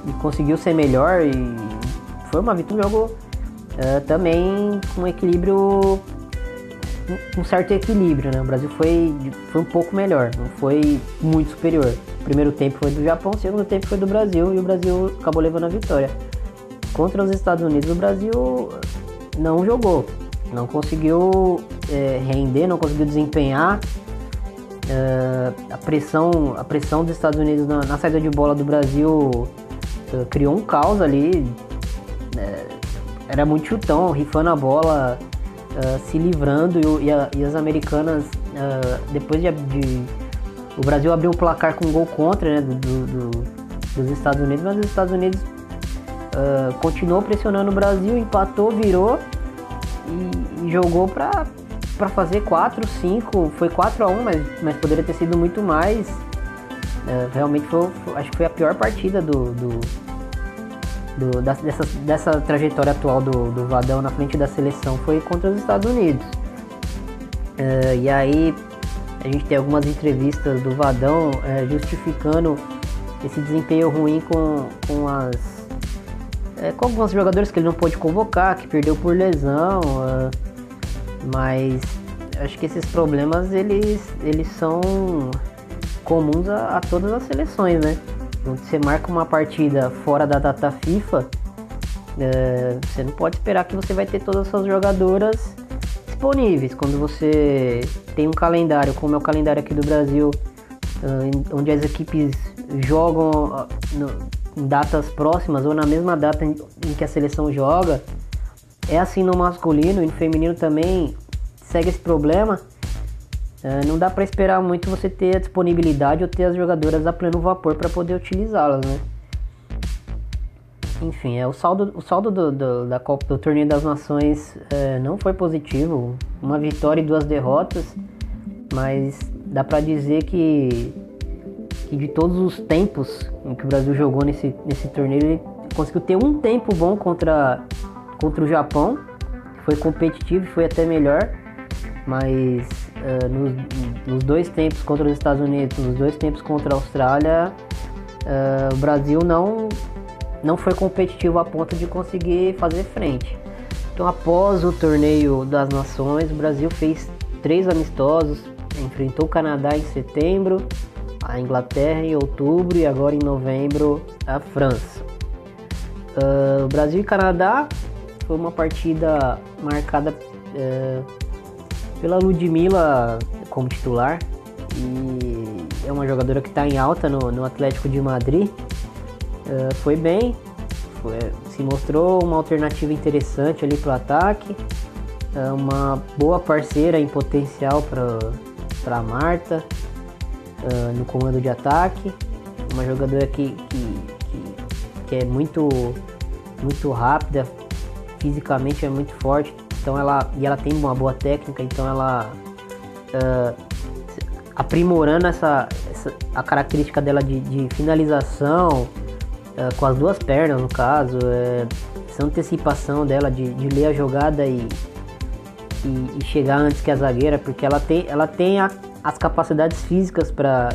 e conseguiu ser melhor e foi uma vitória um jogo uh, também com equilíbrio um certo equilíbrio, né? O Brasil foi, foi um pouco melhor, não foi muito superior. O primeiro tempo foi do Japão, o segundo tempo foi do Brasil e o Brasil acabou levando a vitória. Contra os Estados Unidos, o Brasil não jogou, não conseguiu é, render, não conseguiu desempenhar. É, a, pressão, a pressão dos Estados Unidos na, na saída de bola do Brasil é, criou um caos ali. É, era muito chutão, rifando a bola, é, se livrando e, e, a, e as americanas, é, depois de, de, O Brasil abriu o placar com um gol contra né, do, do, dos Estados Unidos, mas os Estados Unidos continuou pressionando o Brasil, empatou, virou e, e jogou para para fazer 4, 5, foi 4 a 1 mas, mas poderia ter sido muito mais. É, realmente foi, acho que foi a pior partida do, do, do da, dessa, dessa trajetória atual do, do Vadão na frente da seleção foi contra os Estados Unidos. É, e aí a gente tem algumas entrevistas do Vadão é, justificando esse desempenho ruim com, com as. É, com alguns jogadores que ele não pôde convocar, que perdeu por lesão. Mas acho que esses problemas eles, eles são comuns a, a todas as seleções, né? Quando você marca uma partida fora da data FIFA, é, você não pode esperar que você vai ter todas as suas jogadoras disponíveis. Quando você tem um calendário, como é o calendário aqui do Brasil, onde as equipes jogam em datas próximas ou na mesma data em que a seleção joga, é assim no masculino e no feminino também segue esse problema. É, não dá para esperar muito você ter a disponibilidade ou ter as jogadoras a pleno vapor para poder utilizá-las, né? Enfim, é, o saldo, o saldo do, do, da Copa do Torneio das Nações é, não foi positivo. Uma vitória e duas derrotas, mas dá para dizer que, que de todos os tempos em que o Brasil jogou nesse, nesse torneio, ele conseguiu ter um tempo bom contra contra o Japão, foi competitivo, foi até melhor, mas uh, nos, nos, dois tempos contra os Estados Unidos, nos dois tempos contra a Austrália, uh, o Brasil não, não foi competitivo a ponto de conseguir fazer frente. Então, após o torneio das nações, o Brasil fez três amistosos, enfrentou o Canadá em setembro, a Inglaterra em outubro e agora em novembro a França. Uh, Brasil e Canadá foi uma partida marcada é, pela Ludmilla como titular. E é uma jogadora que está em alta no, no, Atlético de Madrid. É, foi bem, foi, se mostrou uma alternativa interessante ali para o ataque, é uma boa parceira em potencial para a Marta é, no comando de ataque, uma jogadora que, que, que, que é muito, muito rápida, fisicamente é muito forte, então ela e ela tem uma boa técnica, então ela uh, aprimorando essa, essa, a característica dela de, de finalização uh, com as duas pernas no caso, é, essa antecipação dela de, de ler a jogada e, e, e, chegar antes que a zagueira, porque ela tem, ela tem a, as capacidades físicas para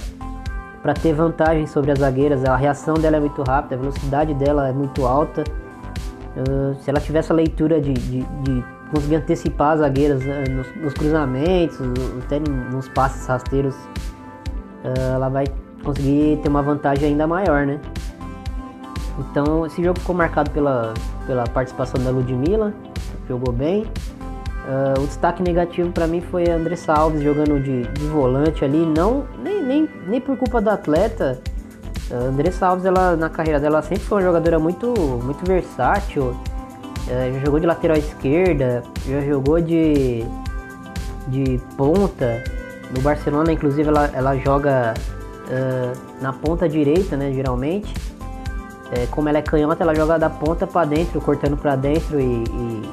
para ter vantagem sobre as zagueiras. A reação dela é muito rápida, a velocidade dela é muito alta. Uh, se ela tiver essa leitura de, de, de conseguir antecipar as zagueiras uh, nos, nos, cruzamentos, até nos passes rasteiros, uh, ela vai conseguir ter uma vantagem ainda maior, né? Então esse jogo ficou marcado pela, pela participação da Ludmilla, jogou bem. Uh, o destaque negativo para mim foi André Salves jogando de, de, volante ali, não nem, nem, nem por culpa do atleta. Uh, André Salves, ela, na carreira dela, sempre foi uma jogadora muito, muito versátil. Uh, já jogou de lateral esquerda, já jogou de, de ponta. No Barcelona, inclusive, ela, ela joga uh, na ponta direita, né, geralmente. É, como ela é canhota, ela joga da ponta para dentro, cortando para dentro e, e,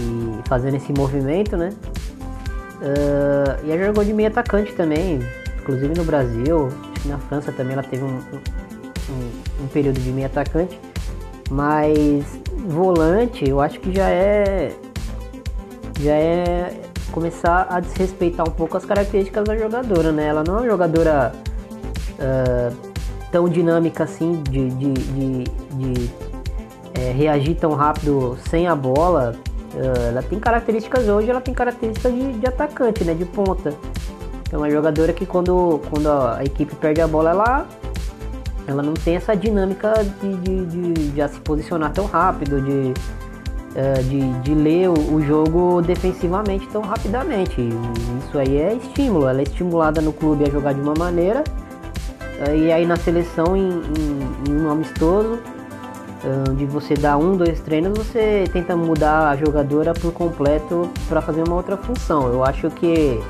e, fazendo esse movimento, né? Uh, e ela jogou de meio atacante também, inclusive no Brasil, na França também ela teve um, um, um período de meio atacante. Mas volante, eu acho que já é já é começar a desrespeitar um pouco as características da jogadora, né? Ela não é uma jogadora uh, tão dinâmica assim de, de, de, de é, reagir tão rápido sem a bola. Uh, ela tem características hoje, ela tem características de, de atacante, né? De ponta. É uma jogadora que quando, quando a equipe perde a bola, ela, ela não tem essa dinâmica de, de, de, de se posicionar tão rápido, de, uh, de, de ler o, jogo defensivamente tão rapidamente. Isso aí é estímulo, ela é estimulada no clube a jogar de uma maneira e aí na seleção, em, em, em um amistoso, de você dar um, dois treinos, você tenta mudar a jogadora por completo para fazer uma outra função. Eu acho que,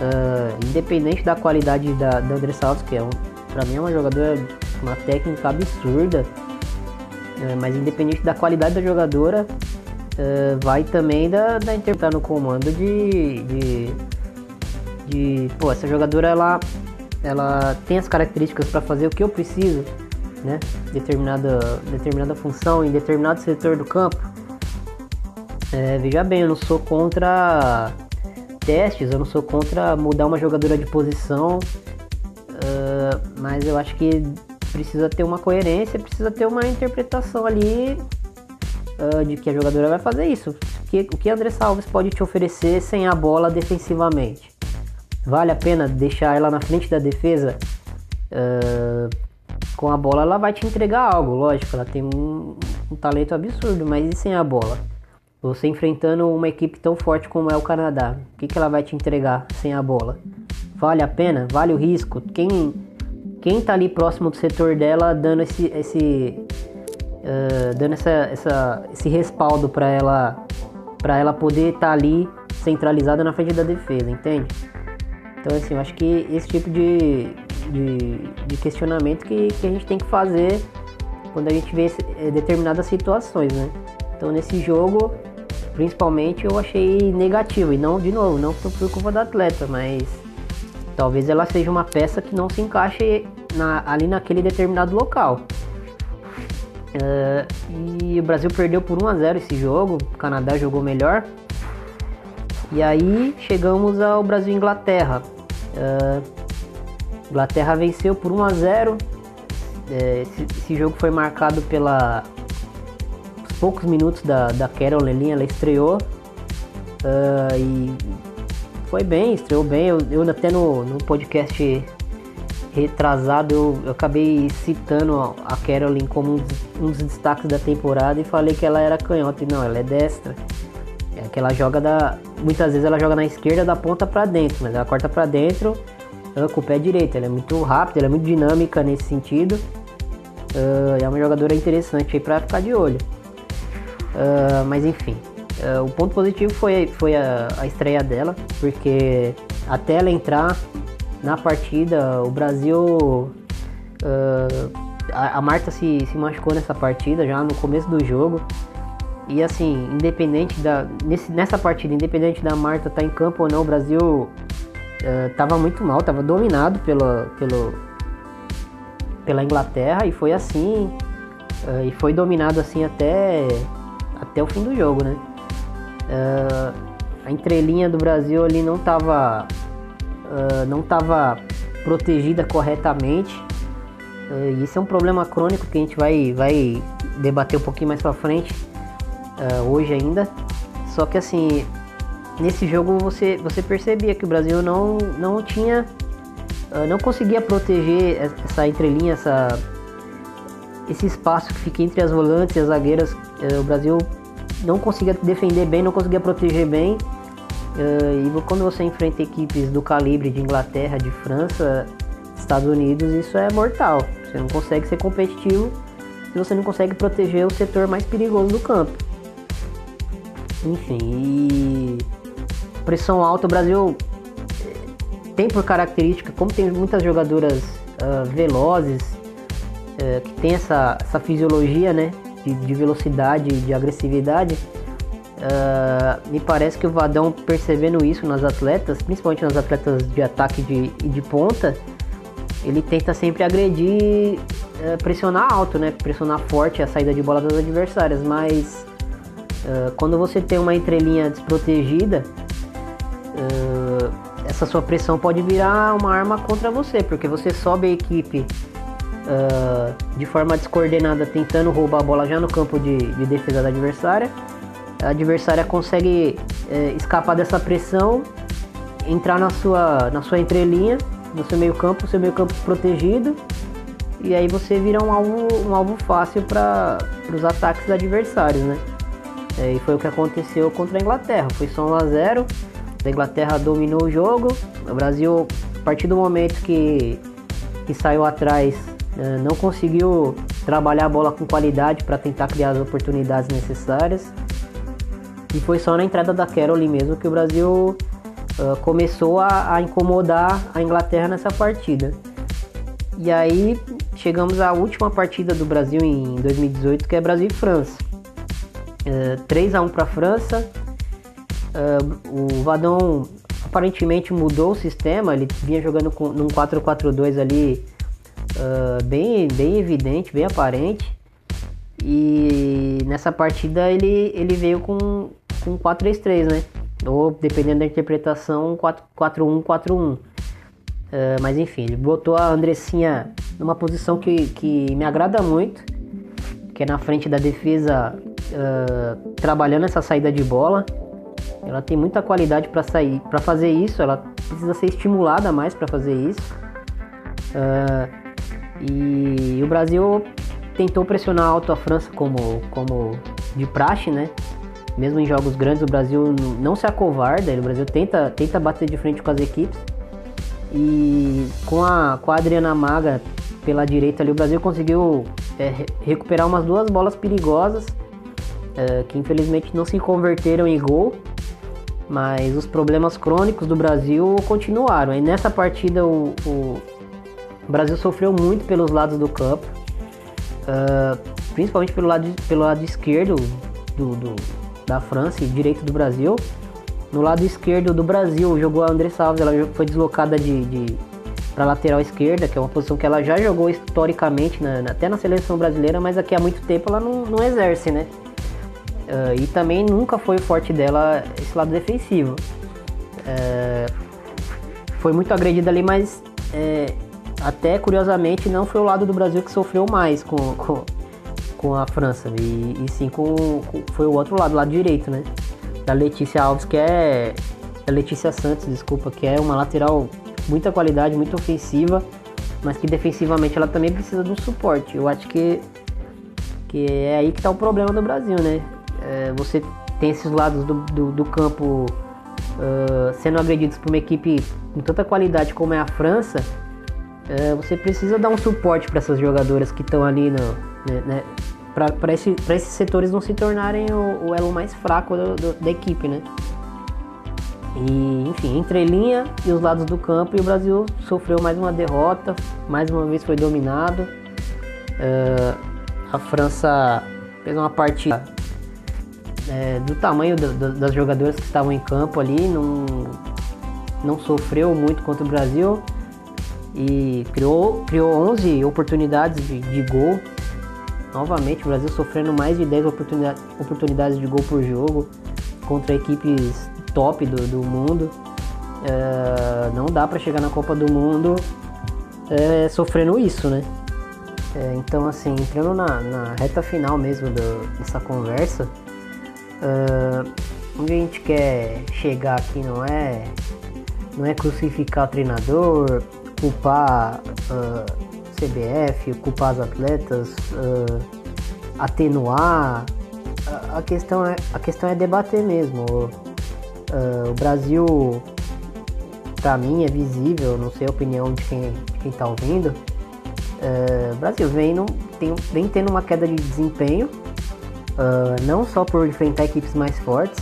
uh, independente da qualidade da, da André Saltos, que é um, para mim é uma jogadora com uma técnica absurda, uh, mas independente da qualidade da jogadora, uh, vai também da, da interpretar no comando de, de, de, pô, essa jogadora ela ela tem as características para fazer o que eu preciso, né? Determinada, determinada função em determinado setor do campo. É, veja bem, eu não sou contra testes, eu não sou contra mudar uma jogadora de posição, uh, mas eu acho que precisa ter uma coerência, precisa ter uma interpretação ali uh, de que a jogadora vai fazer isso. Que, o que André Salves pode te oferecer sem a bola defensivamente? vale a pena deixar ela na frente da defesa uh, com a bola, ela vai te entregar algo, lógico, ela tem um, um, talento absurdo, mas e sem a bola? Você enfrentando uma equipe tão forte como é o Canadá, o que, que ela vai te entregar sem a bola? Vale a pena? Vale o risco? Quem, quem tá ali próximo do setor dela dando esse, esse uh, dando essa, essa, esse respaldo para ela para ela poder estar tá ali centralizada na frente da defesa, entende? Então, assim, eu acho que esse tipo de, de, de questionamento que, que a gente tem que fazer quando a gente vê eh, determinadas situações, né? Então, nesse jogo, principalmente, eu achei negativo. E não, de novo, não por culpa do atleta, mas talvez ela seja uma peça que não se encaixe na, ali naquele determinado local. Uh, e o Brasil perdeu por 1 a 0 esse jogo, o Canadá jogou melhor. E aí chegamos ao Brasil Inglaterra. Uh, Inglaterra venceu por 1 a 0. É, esse, esse, jogo foi marcado pela poucos minutos da, da Carol Lelinha, ela estreou uh, e foi bem, estreou bem. Eu, eu até no, no podcast retrasado eu, eu, acabei citando a Carolyn como um dos, um dos, destaques da temporada e falei que ela era canhota e não, ela é destra. É que ela joga da. Muitas vezes ela joga na esquerda da ponta para dentro, mas ela corta para dentro com o pé direito. Ela é muito rápida, ela é muito dinâmica nesse sentido. Uh, é uma jogadora interessante aí para ficar de olho. Uh, mas enfim, o ponto positivo foi, foi a, a estreia dela, porque até ela entrar na partida, o Brasil. a, a Marta se, se machucou nessa partida já no começo do jogo. E assim, independente da. Nesse, nessa partida, independente da Marta estar tá em campo ou não, o Brasil uh, tava muito mal, tava dominado pela, pelo, pela Inglaterra e foi assim uh, e foi dominado assim até, até o fim do jogo, né? Uh, a entrelinha do Brasil ali não estava não tava protegida corretamente. isso é um problema crônico que a gente vai, vai debater um pouquinho mais pra frente hoje ainda. Só que assim, nesse jogo você, você percebia que o Brasil não, não tinha. Uh, não conseguia proteger essa entrelinha, essa, esse espaço que fica entre as volantes e as zagueiras. Uh, o Brasil não conseguia defender bem, não conseguia proteger bem. Uh, e quando você enfrenta equipes do calibre de Inglaterra, de França, Estados Unidos, isso é mortal. Você não consegue ser competitivo se você não consegue proteger o setor mais perigoso do campo. Enfim, e pressão alta, o Brasil eh, tem por característica, como tem muitas jogadoras uh, velozes, uh, que tem essa, essa fisiologia né, de, de velocidade de agressividade, uh, me parece que o Vadão percebendo isso nas atletas, principalmente nas atletas de ataque e de, de ponta, ele tenta sempre agredir, pressionar alto, né, pressionar forte a saída de bola das adversárias, mas quando você tem uma entrelinha desprotegida, uh, essa sua pressão pode virar uma arma contra você, porque você sobe a equipe uh, de forma descoordenada tentando roubar a bola já no campo de, de defesa da adversária. A adversária consegue uh, escapar dessa pressão, entrar na sua, na sua entrelinha, no seu meio campo, seu meio campo protegido, e aí você vira um alvo, um alvo fácil para os ataques adversários, né? É, e foi o que aconteceu contra a Inglaterra. Foi só 1 a 0 a Inglaterra dominou o jogo. O Brasil, a partir do momento que, que saiu atrás, não conseguiu trabalhar a bola com qualidade para tentar criar as oportunidades necessárias. E foi só na entrada da Caroline mesmo que o Brasil uh, começou a, a, incomodar a Inglaterra nessa partida. E aí chegamos à última partida do Brasil em 2018, que é Brasil e França. Uh, 3 a 1 para a França. Uh, o Vadão aparentemente mudou o sistema, ele vinha jogando com, num 4-4-2 ali uh, bem, bem evidente, bem aparente. E nessa partida ele, ele veio com, com 4-3-3, né? Ou dependendo da interpretação, 4-1-4-1. Uh, mas enfim, ele botou a Andressinha numa posição que, que me agrada muito, que é na frente da defesa, uh, trabalhando essa saída de bola. Ela tem muita qualidade para sair, para fazer isso. Ela precisa ser estimulada mais para fazer isso. Uh, e o Brasil tentou pressionar alto a França como, como de praxe, né? Mesmo em jogos grandes, o Brasil não se acovarda. O Brasil tenta, tenta bater de frente com as equipes. E com a, com a Adriana Maga pela direita ali, o Brasil conseguiu é, recuperar umas duas bolas perigosas. É, que infelizmente não se converteram em gol, mas os problemas crônicos do Brasil continuaram. E nessa partida o, o Brasil sofreu muito pelos lados do campo, uh, principalmente pelo lado, pelo lado esquerdo do, do, da França e direito do Brasil. No lado esquerdo do Brasil jogou a André Salves, ela foi deslocada de, de para lateral esquerda, que é uma posição que ela já jogou historicamente, na, até na seleção brasileira, mas aqui há muito tempo ela não, não exerce, né? Uh, e também nunca foi o forte dela esse lado defensivo. Uh, foi muito agredida ali, mas é, até curiosamente não foi o lado do Brasil que sofreu mais com, com, com a França. E, e sim com, com, foi o outro lado, o lado direito, né? Da Letícia Alves, que é. Da Letícia Santos, desculpa, que é uma lateral muita qualidade, muito ofensiva, mas que defensivamente ela também precisa um suporte. Eu acho que, que é aí que está o problema do Brasil, né? é, você tem esses lados do, do, do campo uh, sendo agredidos por uma equipe com tanta qualidade como é a França, uh, você precisa dar um suporte para essas jogadoras que estão ali no, né, né, para esse, esses setores não se tornarem o, o elo mais fraco do, do, da equipe, né? E, enfim, entre linha e os lados do campo, e o Brasil sofreu mais uma derrota, mais uma vez foi dominado. Uh, a França fez uma partida é, do tamanho do, do, das jogadoras que estavam em campo ali, não, não sofreu muito contra o Brasil e criou, criou 11 oportunidades de, de gol. Novamente, o Brasil sofrendo mais de 10 oportunidade, oportunidades de gol por jogo contra equipes top do, do mundo. É, não dá para chegar na Copa do Mundo é, sofrendo isso, né? É, então, assim, entrando na, na reta final mesmo do, dessa conversa, uh, onde a gente quer chegar aqui não é, não é crucificar o treinador, culpar uh, CBF, culpar os atletas, uh, atenuar. A, questão é, a questão é debater mesmo. Uh, o Brasil, para mim, é visível, não sei a opinião de quem, de quem tá ouvindo. Uh, o Brasil vem, no, tem, vem tendo uma queda de desempenho, uh, não só por enfrentar equipes mais fortes,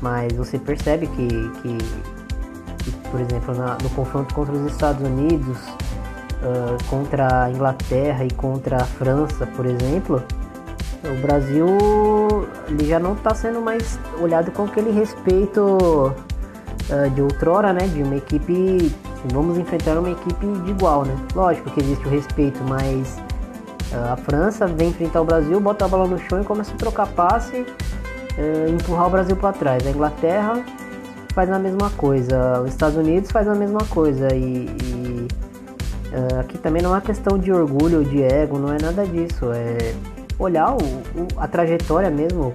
mas você percebe que, que por exemplo, na, no confronto contra os Estados Unidos, contra a Inglaterra e contra a França, por exemplo, o Brasil ele já não está sendo mais olhado com aquele respeito uh, de outrora, né? De uma equipe, vamos enfrentar uma equipe de igual, né? Lógico que existe o respeito, mas uh, a França vem enfrentar o Brasil, bota a bola no chão e começa a trocar passe, uh, empurrar o Brasil para trás. A Inglaterra faz a mesma coisa, os Estados Unidos faz a mesma coisa e, e aqui também não é questão de orgulho, de ego, não é nada disso, é olhar o, o, a trajetória mesmo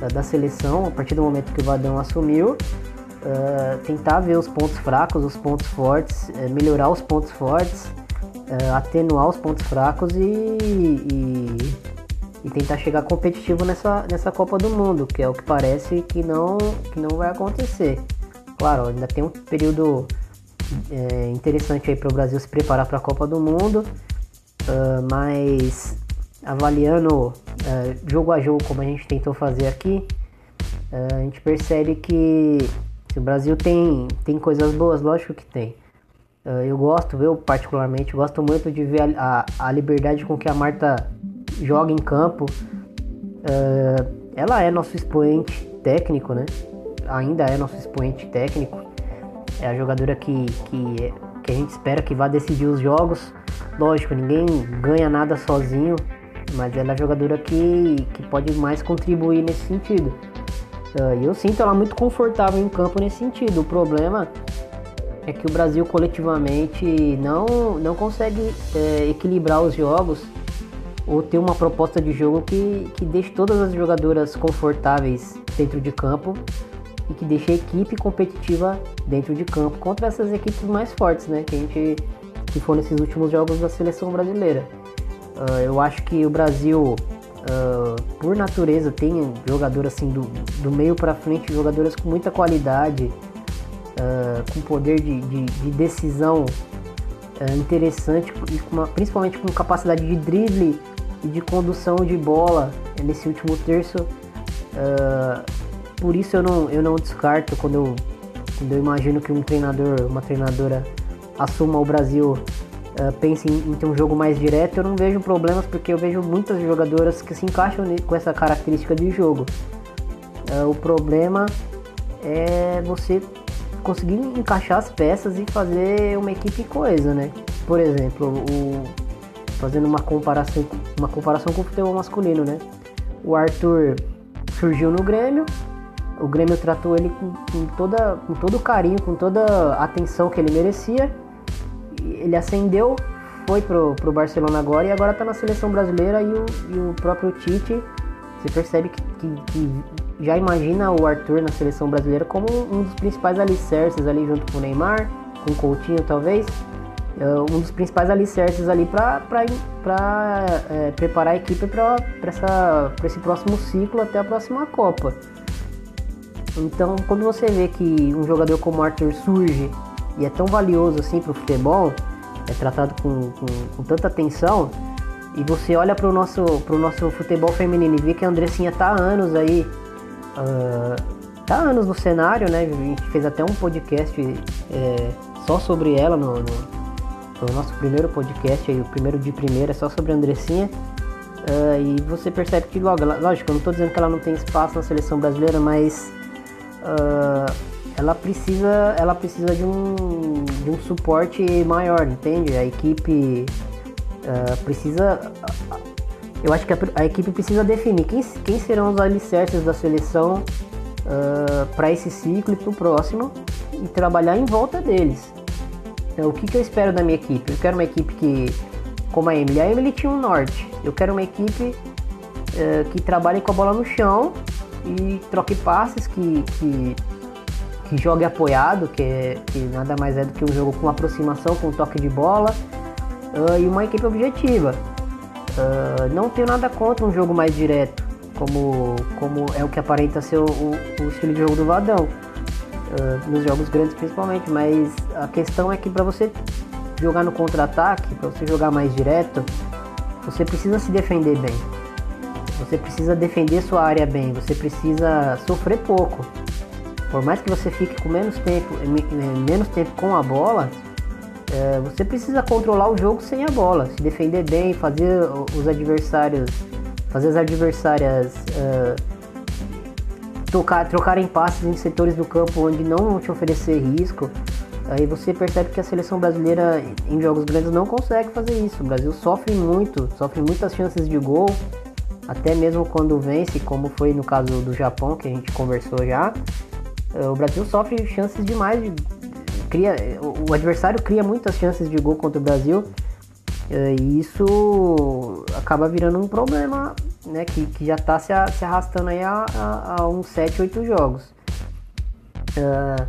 da, da, seleção a partir do momento que o Vadão assumiu, uh, tentar ver os pontos fracos, os pontos fortes, uh, melhorar os pontos fortes, uh, atenuar os pontos fracos e, e, e, tentar chegar competitivo nessa, nessa Copa do Mundo, que é o que parece que não, que não vai acontecer. Claro, ainda tem um período é, interessante aí para o Brasil se preparar para a Copa do Mundo, mas avaliando uh, jogo a jogo, como a gente tentou fazer aqui, uh, a gente percebe que o Brasil tem, tem coisas boas, lógico que tem. Uh, eu gosto, eu particularmente, gosto muito de ver a, a, a, liberdade com que a Marta joga em campo. ela é nosso expoente técnico, né? Ainda é nosso expoente técnico. É a jogadora que, que, que a gente espera que vá decidir os jogos. Lógico, ninguém ganha nada sozinho mas ela é a jogadora que, que pode mais contribuir nesse sentido. Uh, eu sinto ela muito confortável em campo nesse sentido. O problema é que o Brasil coletivamente não, não consegue é, equilibrar os jogos ou ter uma proposta de jogo que, que deixe todas as jogadoras confortáveis dentro de campo e que deixe a equipe competitiva dentro de campo contra essas equipes mais fortes, né? Que a gente que foram nesses últimos jogos da seleção brasileira. Uh, eu acho que o Brasil, uh, por natureza, tem jogadoras assim do, do meio para frente, jogadoras com muita qualidade, uh, com poder de, de, de decisão interessante e com uma, principalmente com capacidade de drible e de condução de bola nesse último terço. por isso eu não, eu não descarto quando eu, quando eu imagino que um treinador, uma treinadora assuma o Brasil uh, pense em, em, ter um jogo mais direto, eu não vejo problemas porque eu vejo muitas jogadoras que se encaixam com essa característica de jogo. Uh, o problema é você conseguir encaixar as peças e fazer uma equipe coesa, né? Por exemplo, o, fazendo uma comparação, uma comparação com o futebol masculino, né? O Arthur surgiu no Grêmio, o Grêmio tratou ele com, com, toda, com todo o carinho, com toda a atenção que ele merecia ele ascendeu, foi pro, pro Barcelona agora e agora tá na seleção brasileira e o, e o próprio Tite, você percebe que, que, que, já imagina o Arthur na seleção brasileira como um dos principais alicerces ali junto com o Neymar, com o Coutinho talvez, um dos principais alicerces ali para é, preparar a equipe para esse próximo ciclo até a próxima Copa. Então, quando você vê que um jogador como Arthur surge e é tão valioso assim para o futebol, é tratado com, com, com, tanta atenção, e você olha para o nosso, nosso futebol feminino e vê que a Andressinha tá há anos aí, uh, tá há anos no cenário, né? A gente fez até um podcast é, só sobre ela no, no, no, nosso primeiro podcast, aí, o primeiro de primeira, só sobre a Andressinha. Uh, e você percebe que logo, lógico, eu não estou dizendo que ela não tem espaço na seleção brasileira, mas uh, ela precisa, ela precisa de um, de um suporte maior, entende? A equipe Uh, precisa. Eu acho que a, a, equipe precisa definir quem, quem serão os alicerces da seleção para esse ciclo e para o próximo e trabalhar em volta deles. Então, o que, que eu espero da minha equipe? Eu quero uma equipe que, como a Emily, a Emily tinha um norte. Eu quero uma equipe uh, que trabalhe com a bola no chão e troque passes, que, que, que jogue apoiado, que, é, que nada mais é do que um jogo com aproximação, com toque de bola uh, e uma equipe objetiva. Uh, não tenho nada contra um jogo mais direto, como, como é o que aparenta ser o, o, o estilo de jogo do Vadão, uh, nos jogos grandes principalmente, mas a questão é que para você jogar no contra-ataque, para você jogar mais direto, você precisa se defender bem. Você precisa defender sua área bem, você precisa sofrer pouco. Por mais que você fique com menos tempo, menos tempo com a bola, é, você precisa controlar o jogo sem a bola, se defender bem, fazer os adversários, fazer as adversárias uh, tocar, trocarem passes em setores do campo onde não vão te oferecer risco. Aí você percebe que a seleção brasileira em jogos grandes não consegue fazer isso. O Brasil sofre muito, sofre muitas chances de gol, até mesmo quando vence, como foi no caso do Japão que a gente conversou já. É, o Brasil sofre chances demais de cria, o adversário cria muitas chances de gol contra o Brasil eh, e isso acaba virando um problema né, que, que já está se, se, arrastando aí a, a, a, uns 7, 8 jogos. Uh,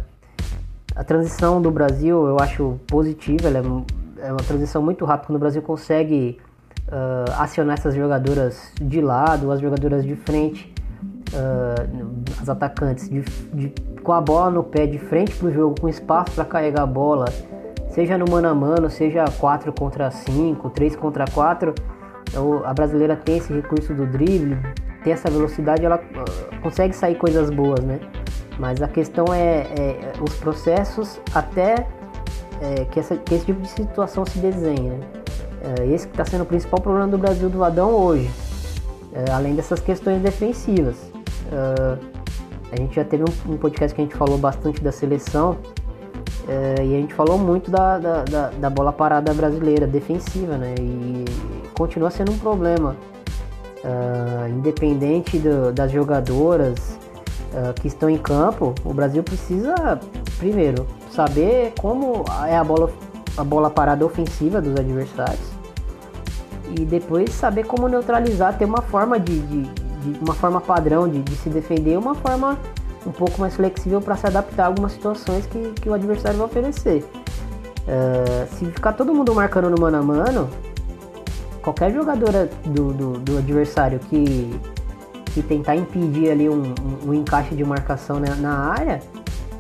a transição do Brasil eu acho positiva, ela é, é uma transição muito rápida quando o Brasil consegue uh, acionar essas jogadoras de lado, as jogadoras de frente, uh, as atacantes de, de com a bola no pé de frente pro jogo, com espaço para carregar a bola, seja no mano a mano, seja 4 contra 5, 3 contra 4, então, a brasileira tem esse recurso do drible, tem essa velocidade, ela uh, consegue sair coisas boas, né? Mas a questão é, é os processos até é, que, essa, que, esse tipo de situação se desenhe. Né? É, esse que está sendo o principal problema do Brasil do Adão hoje, é, além dessas questões defensivas. Uh, a gente já teve um, um, podcast que a gente falou bastante da seleção é, e a gente falou muito da, da, da, da, bola parada brasileira, defensiva, né? E continua sendo um problema. Uh, independente do, das jogadoras uh, que estão em campo, o Brasil precisa, primeiro, saber como é a bola, a bola parada ofensiva dos adversários e depois saber como neutralizar, ter uma forma de, de de uma forma padrão de, de se defender, uma forma um pouco mais flexível para se adaptar a algumas situações que, que o adversário vai oferecer. Uh, se ficar todo mundo marcando no mano a mano, qualquer jogadora do, do, do adversário que, que tentar impedir ali um, um, um encaixe de marcação na, área,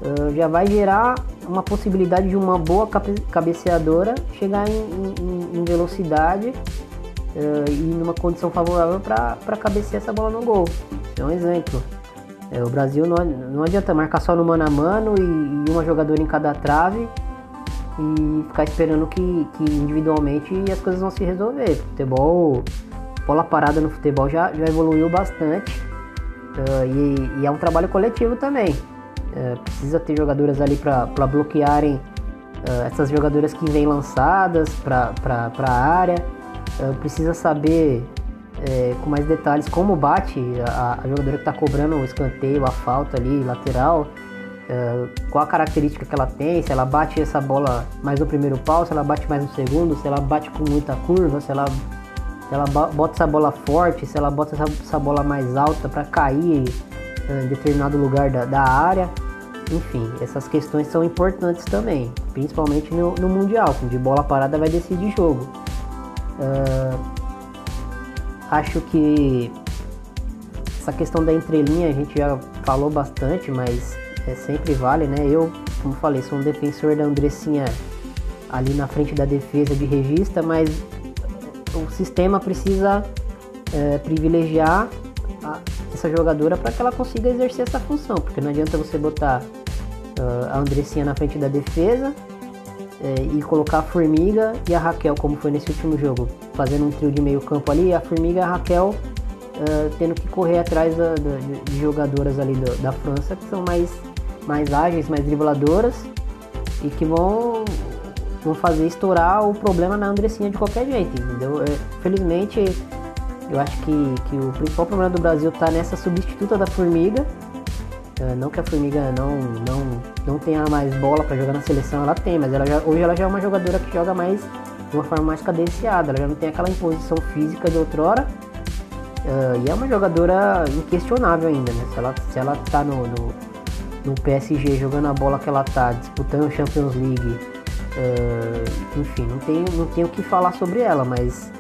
uh, já vai gerar uma possibilidade de uma boa cabe cabeceadora chegar em, em, em velocidade uh, e numa condição favorável para cabecear essa bola no gol. É um exemplo. É, o Brasil não, não adianta marcar só no mano a mano e, e uma jogadora em cada trave e ficar esperando que, que, individualmente as coisas vão se resolver. Futebol, bola parada no futebol já, já evoluiu bastante uh, e, e, é um trabalho coletivo também. Uh, precisa ter jogadoras ali para bloquearem uh, essas jogadoras que vêm lançadas para a área precisa saber é, com mais detalhes como bate a, a jogadora que está cobrando o escanteio, a falta ali, lateral, é, qual a característica que ela tem, se ela bate essa bola mais no primeiro pau, se ela bate mais no segundo, se ela bate com muita curva, se ela, se ela bota essa bola forte, se ela bota essa, essa bola mais alta para cair é, em determinado lugar da, da área. Enfim, essas questões são importantes também, principalmente no, no Mundial, onde bola parada vai decidir jogo. Uh, acho que essa questão da entrelinha a gente já falou bastante, mas é, sempre vale, né? Eu, como falei, sou um defensor da Andressinha ali na frente da defesa de regista, mas o sistema precisa é, privilegiar a, essa jogadora para que ela consiga exercer essa função, porque não adianta você botar uh, a Andressinha na frente da defesa é, e colocar a Formiga e a Raquel, como foi nesse último jogo, fazendo um trio de meio campo ali, a Formiga e a Raquel uh, tendo que correr atrás da, da, de jogadoras ali do, da França que são mais, mais ágeis, mais dribladoras e que vão vão fazer estourar o problema na Andressinha de qualquer jeito, entendeu? É, felizmente, eu acho que, que o principal problema do Brasil tá nessa substituta da Formiga. É, não que a Formiga não, não, não tenha mais bola para jogar na seleção, ela tem, mas ela já, hoje ela já é uma jogadora que joga mais de uma forma mais cadenciada, ela já não tem aquela imposição física de outrora. Uh, e é uma jogadora inquestionável ainda, né? Se ela, se ela tá no, no, no PSG jogando a bola que ela tá, disputando Champions League, uh, enfim, não tem, não tem o que falar sobre ela, mas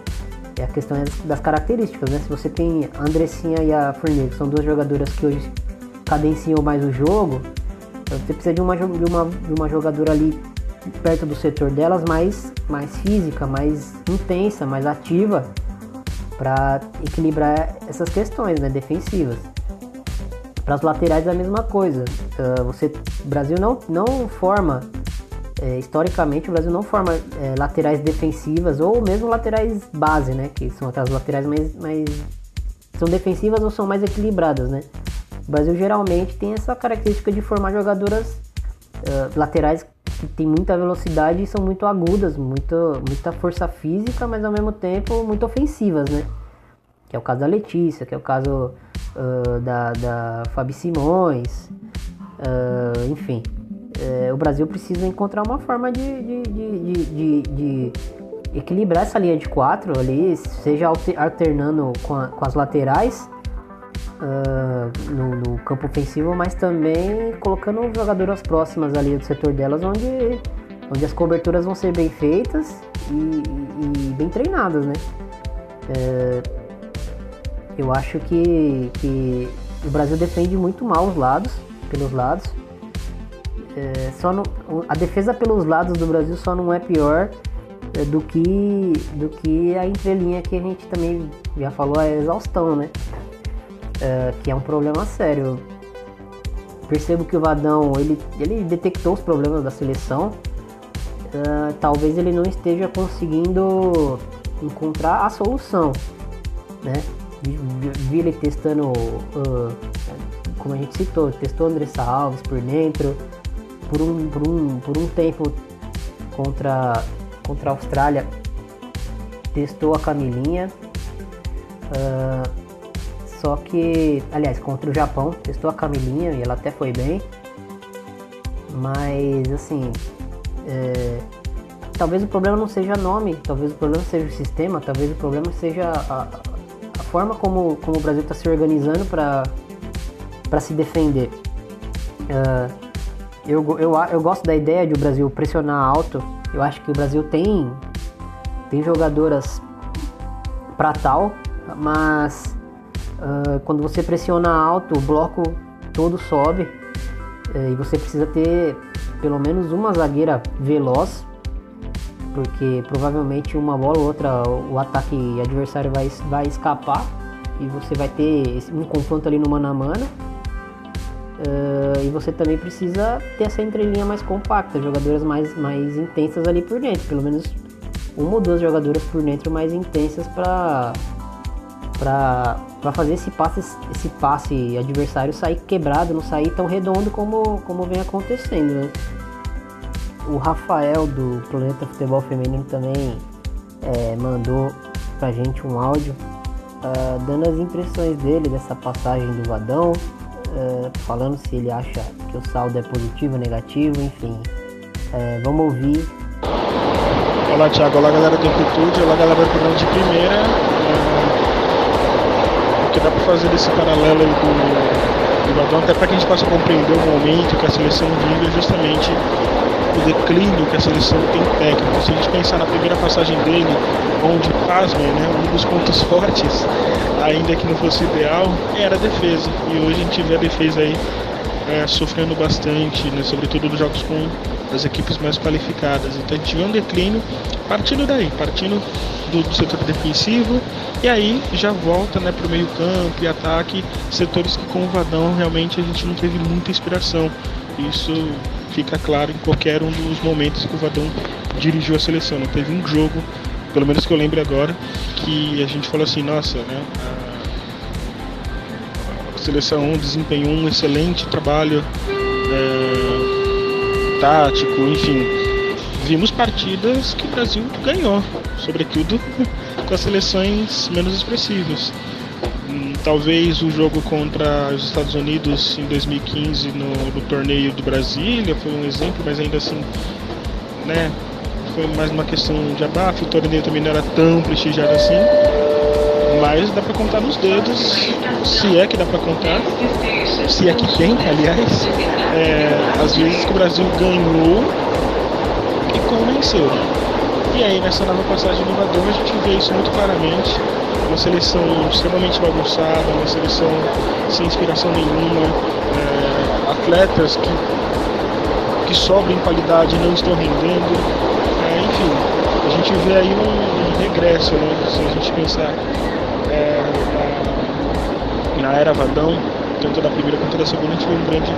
é a questão das características, né? Se você tem a Andressinha e a Formiga, que são duas jogadoras que hoje cadenciam mais o jogo, você precisa de uma, de uma, de uma jogadora ali perto do setor delas mais, mais física, mais intensa, mais ativa para equilibrar essas questões né, defensivas. Para as laterais a mesma coisa. Uh, você, o Brasil não, não forma, é, historicamente, o Brasil não forma é, laterais defensivas ou mesmo laterais base, né? Que são aquelas laterais mais, mais. são defensivas ou são mais equilibradas, né? O Brasil geralmente tem essa característica de formar jogadoras uh, laterais que tem muita velocidade e são muito agudas, muito, muita força física, mas ao mesmo tempo muito ofensivas, né? Que é o caso da Letícia, que é o caso uh, da, da Fabi Simões, uh, enfim. Uh, o Brasil precisa encontrar uma forma de, de, de, de, de equilibrar essa linha de quatro ali, seja alternando com, a, com as laterais uh, no, no, campo ofensivo, mas também colocando jogadoras próximas ali do setor delas, onde, onde as coberturas vão ser bem feitas e, e, bem treinadas, né? Uh, eu acho que, que o Brasil defende muito mal os lados, pelos lados. É, só no, a defesa pelos lados do Brasil só não é pior é, do que do que a entrelinha que a gente também já falou a exaustão, né? Uh, que é um problema sério. Percebo que o Vadão ele, ele detectou os problemas da seleção. Uh, talvez ele não esteja conseguindo encontrar a solução, né? Vi ele testando, uh, como a gente citou, testou Andressa Alves por dentro, por um, por um, por um tempo contra, contra a Austrália, testou a Camilinha. Uh, só que, aliás, contra o Japão, testou a Camilinha e ela até foi bem. Mas, assim, é, talvez o problema não seja nome, talvez o problema seja o sistema, talvez o problema seja a, a forma como, como o Brasil está se organizando para se defender. Uh, eu, eu, eu gosto da ideia de o Brasil pressionar alto. Eu acho que o Brasil tem, tem jogadoras para tal, mas Uh, quando você pressiona alto, o bloco todo sobe uh, e você precisa ter pelo menos uma zagueira veloz, porque provavelmente uma bola ou outra o ataque adversário vai, vai escapar e você vai ter um confronto ali no mano a mano. Uh, e você também precisa ter essa entrelinha mais compacta, jogadoras mais, mais intensas ali por dentro, pelo menos uma ou duas jogadoras por dentro mais intensas para para fazer esse passe, esse passe adversário sair quebrado, não sair tão redondo como, como vem acontecendo. Né? O Rafael do Planeta Futebol Feminino também é, mandou pra gente um áudio uh, dando as impressões dele dessa passagem do Vadão, uh, falando se ele acha que o saldo é positivo, negativo, enfim. Uh, vamos ouvir. Olá Thiago, olá galera do Amplitude, olá galera do programa de primeira que dá para fazer desse paralelo do, do Vadão, até para que a gente possa compreender o momento que a seleção vive justamente o declínio que a seleção tem técnico. Se a gente pensar na primeira passagem dele, onde, pasmem, né, um dos pontos fortes, ainda que não fosse ideal, era a defesa. E hoje a gente vê a defesa aí é, sofrendo bastante, né, sobretudo nos jogos com as equipes mais qualificadas. Então a gente vê um declínio partindo daí, partindo do, do setor defensivo e aí já volta né, para o meio campo e ataque, setores que com o Vadão realmente a gente não teve muita inspiração. Isso fica claro em qualquer um dos momentos que o Vadão dirigiu a seleção. Não teve um jogo, pelo menos que eu lembre agora, que a gente falou assim, nossa, né? A seleção desempenhou um excelente trabalho é, tático, enfim, vimos partidas que o Brasil ganhou, sobretudo as seleções menos expressivas. Hum, talvez o jogo contra os Estados Unidos em 2015 no, no torneio do Brasília foi um exemplo, mas ainda assim, né, foi mais uma questão de abafo. O torneio também não era tão prestigiado assim, mas dá para contar nos dedos, se é que dá para contar, se é que tem, aliás, é, as vezes que o Brasil ganhou e convenceu. E aí nessa nova passagem do Vador a gente vê isso muito claramente. Uma seleção extremamente bagunçada, uma seleção sem inspiração nenhuma, é, atletas que, que sobram qualidade e não estão rendendo. É, enfim, a gente vê aí um, um regresso, né? Se a gente pensar é, na, na era Vadão, tanto da primeira quanto da segunda, a gente vê um grande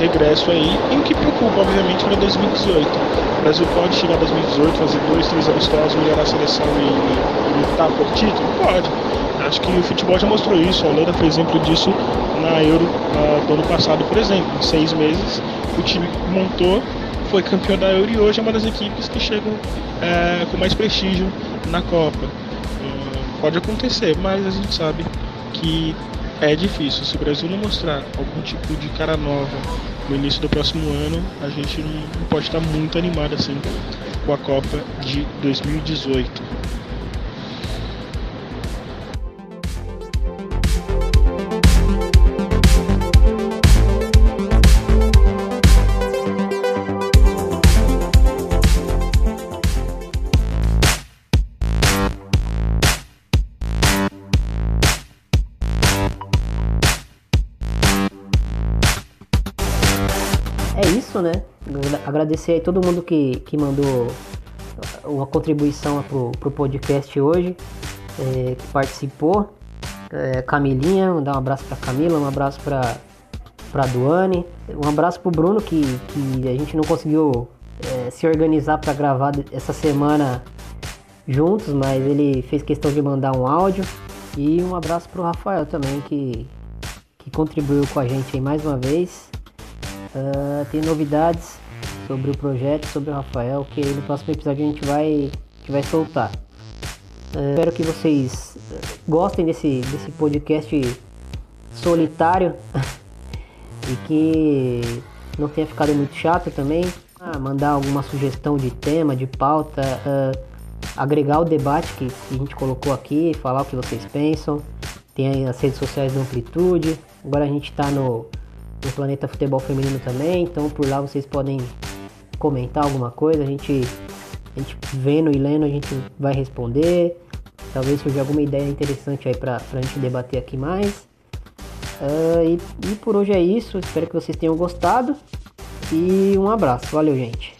regresso aí, e o que preocupa, obviamente, para 2018. O Brasil pode chegar a 2018, fazer dois, três amistosos, melhorar a seleção e, e lutar por título? Pode. Acho que o futebol já mostrou isso, a Holanda foi exemplo disso na Euro uh, do ano passado, por exemplo. Em seis meses, o time montou, foi campeão da Euro e hoje é uma das equipes que chegam uh, com mais prestígio na Copa. Uh, pode acontecer, mas a gente sabe que é difícil. Se o Brasil não mostrar algum tipo de cara nova no início do próximo ano, a gente não pode estar muito animado assim com a Copa de 2018. Agradecer aí todo mundo que, que mandou uma contribuição pro, pro podcast hoje, é, que participou. É, Camilinha, mandar um abraço pra Camila, um abraço pra, pra Duane, um abraço pro Bruno, que, que a gente não conseguiu é, se organizar para gravar essa semana juntos, mas ele fez questão de mandar um áudio. E um abraço pro Rafael também, que, que contribuiu com a gente aí mais uma vez. Uh, tem novidades sobre o projeto, sobre o Rafael, que no próximo episódio a gente vai, que vai soltar. Uh, espero que vocês gostem desse, desse podcast solitário e que não tenha ficado muito chato também. Ah, mandar alguma sugestão de tema, de pauta, uh, agregar o debate que, que a gente colocou aqui, falar o que vocês pensam. Tem as redes sociais do Amplitude. Agora a gente está no no Planeta Futebol Feminino também, então por lá vocês podem comentar alguma coisa, a gente, a gente vendo e lendo a gente vai responder, talvez surja alguma ideia interessante aí pra, pra gente debater aqui mais. Uh, e, e por hoje é isso, espero que vocês tenham gostado e um abraço, valeu gente!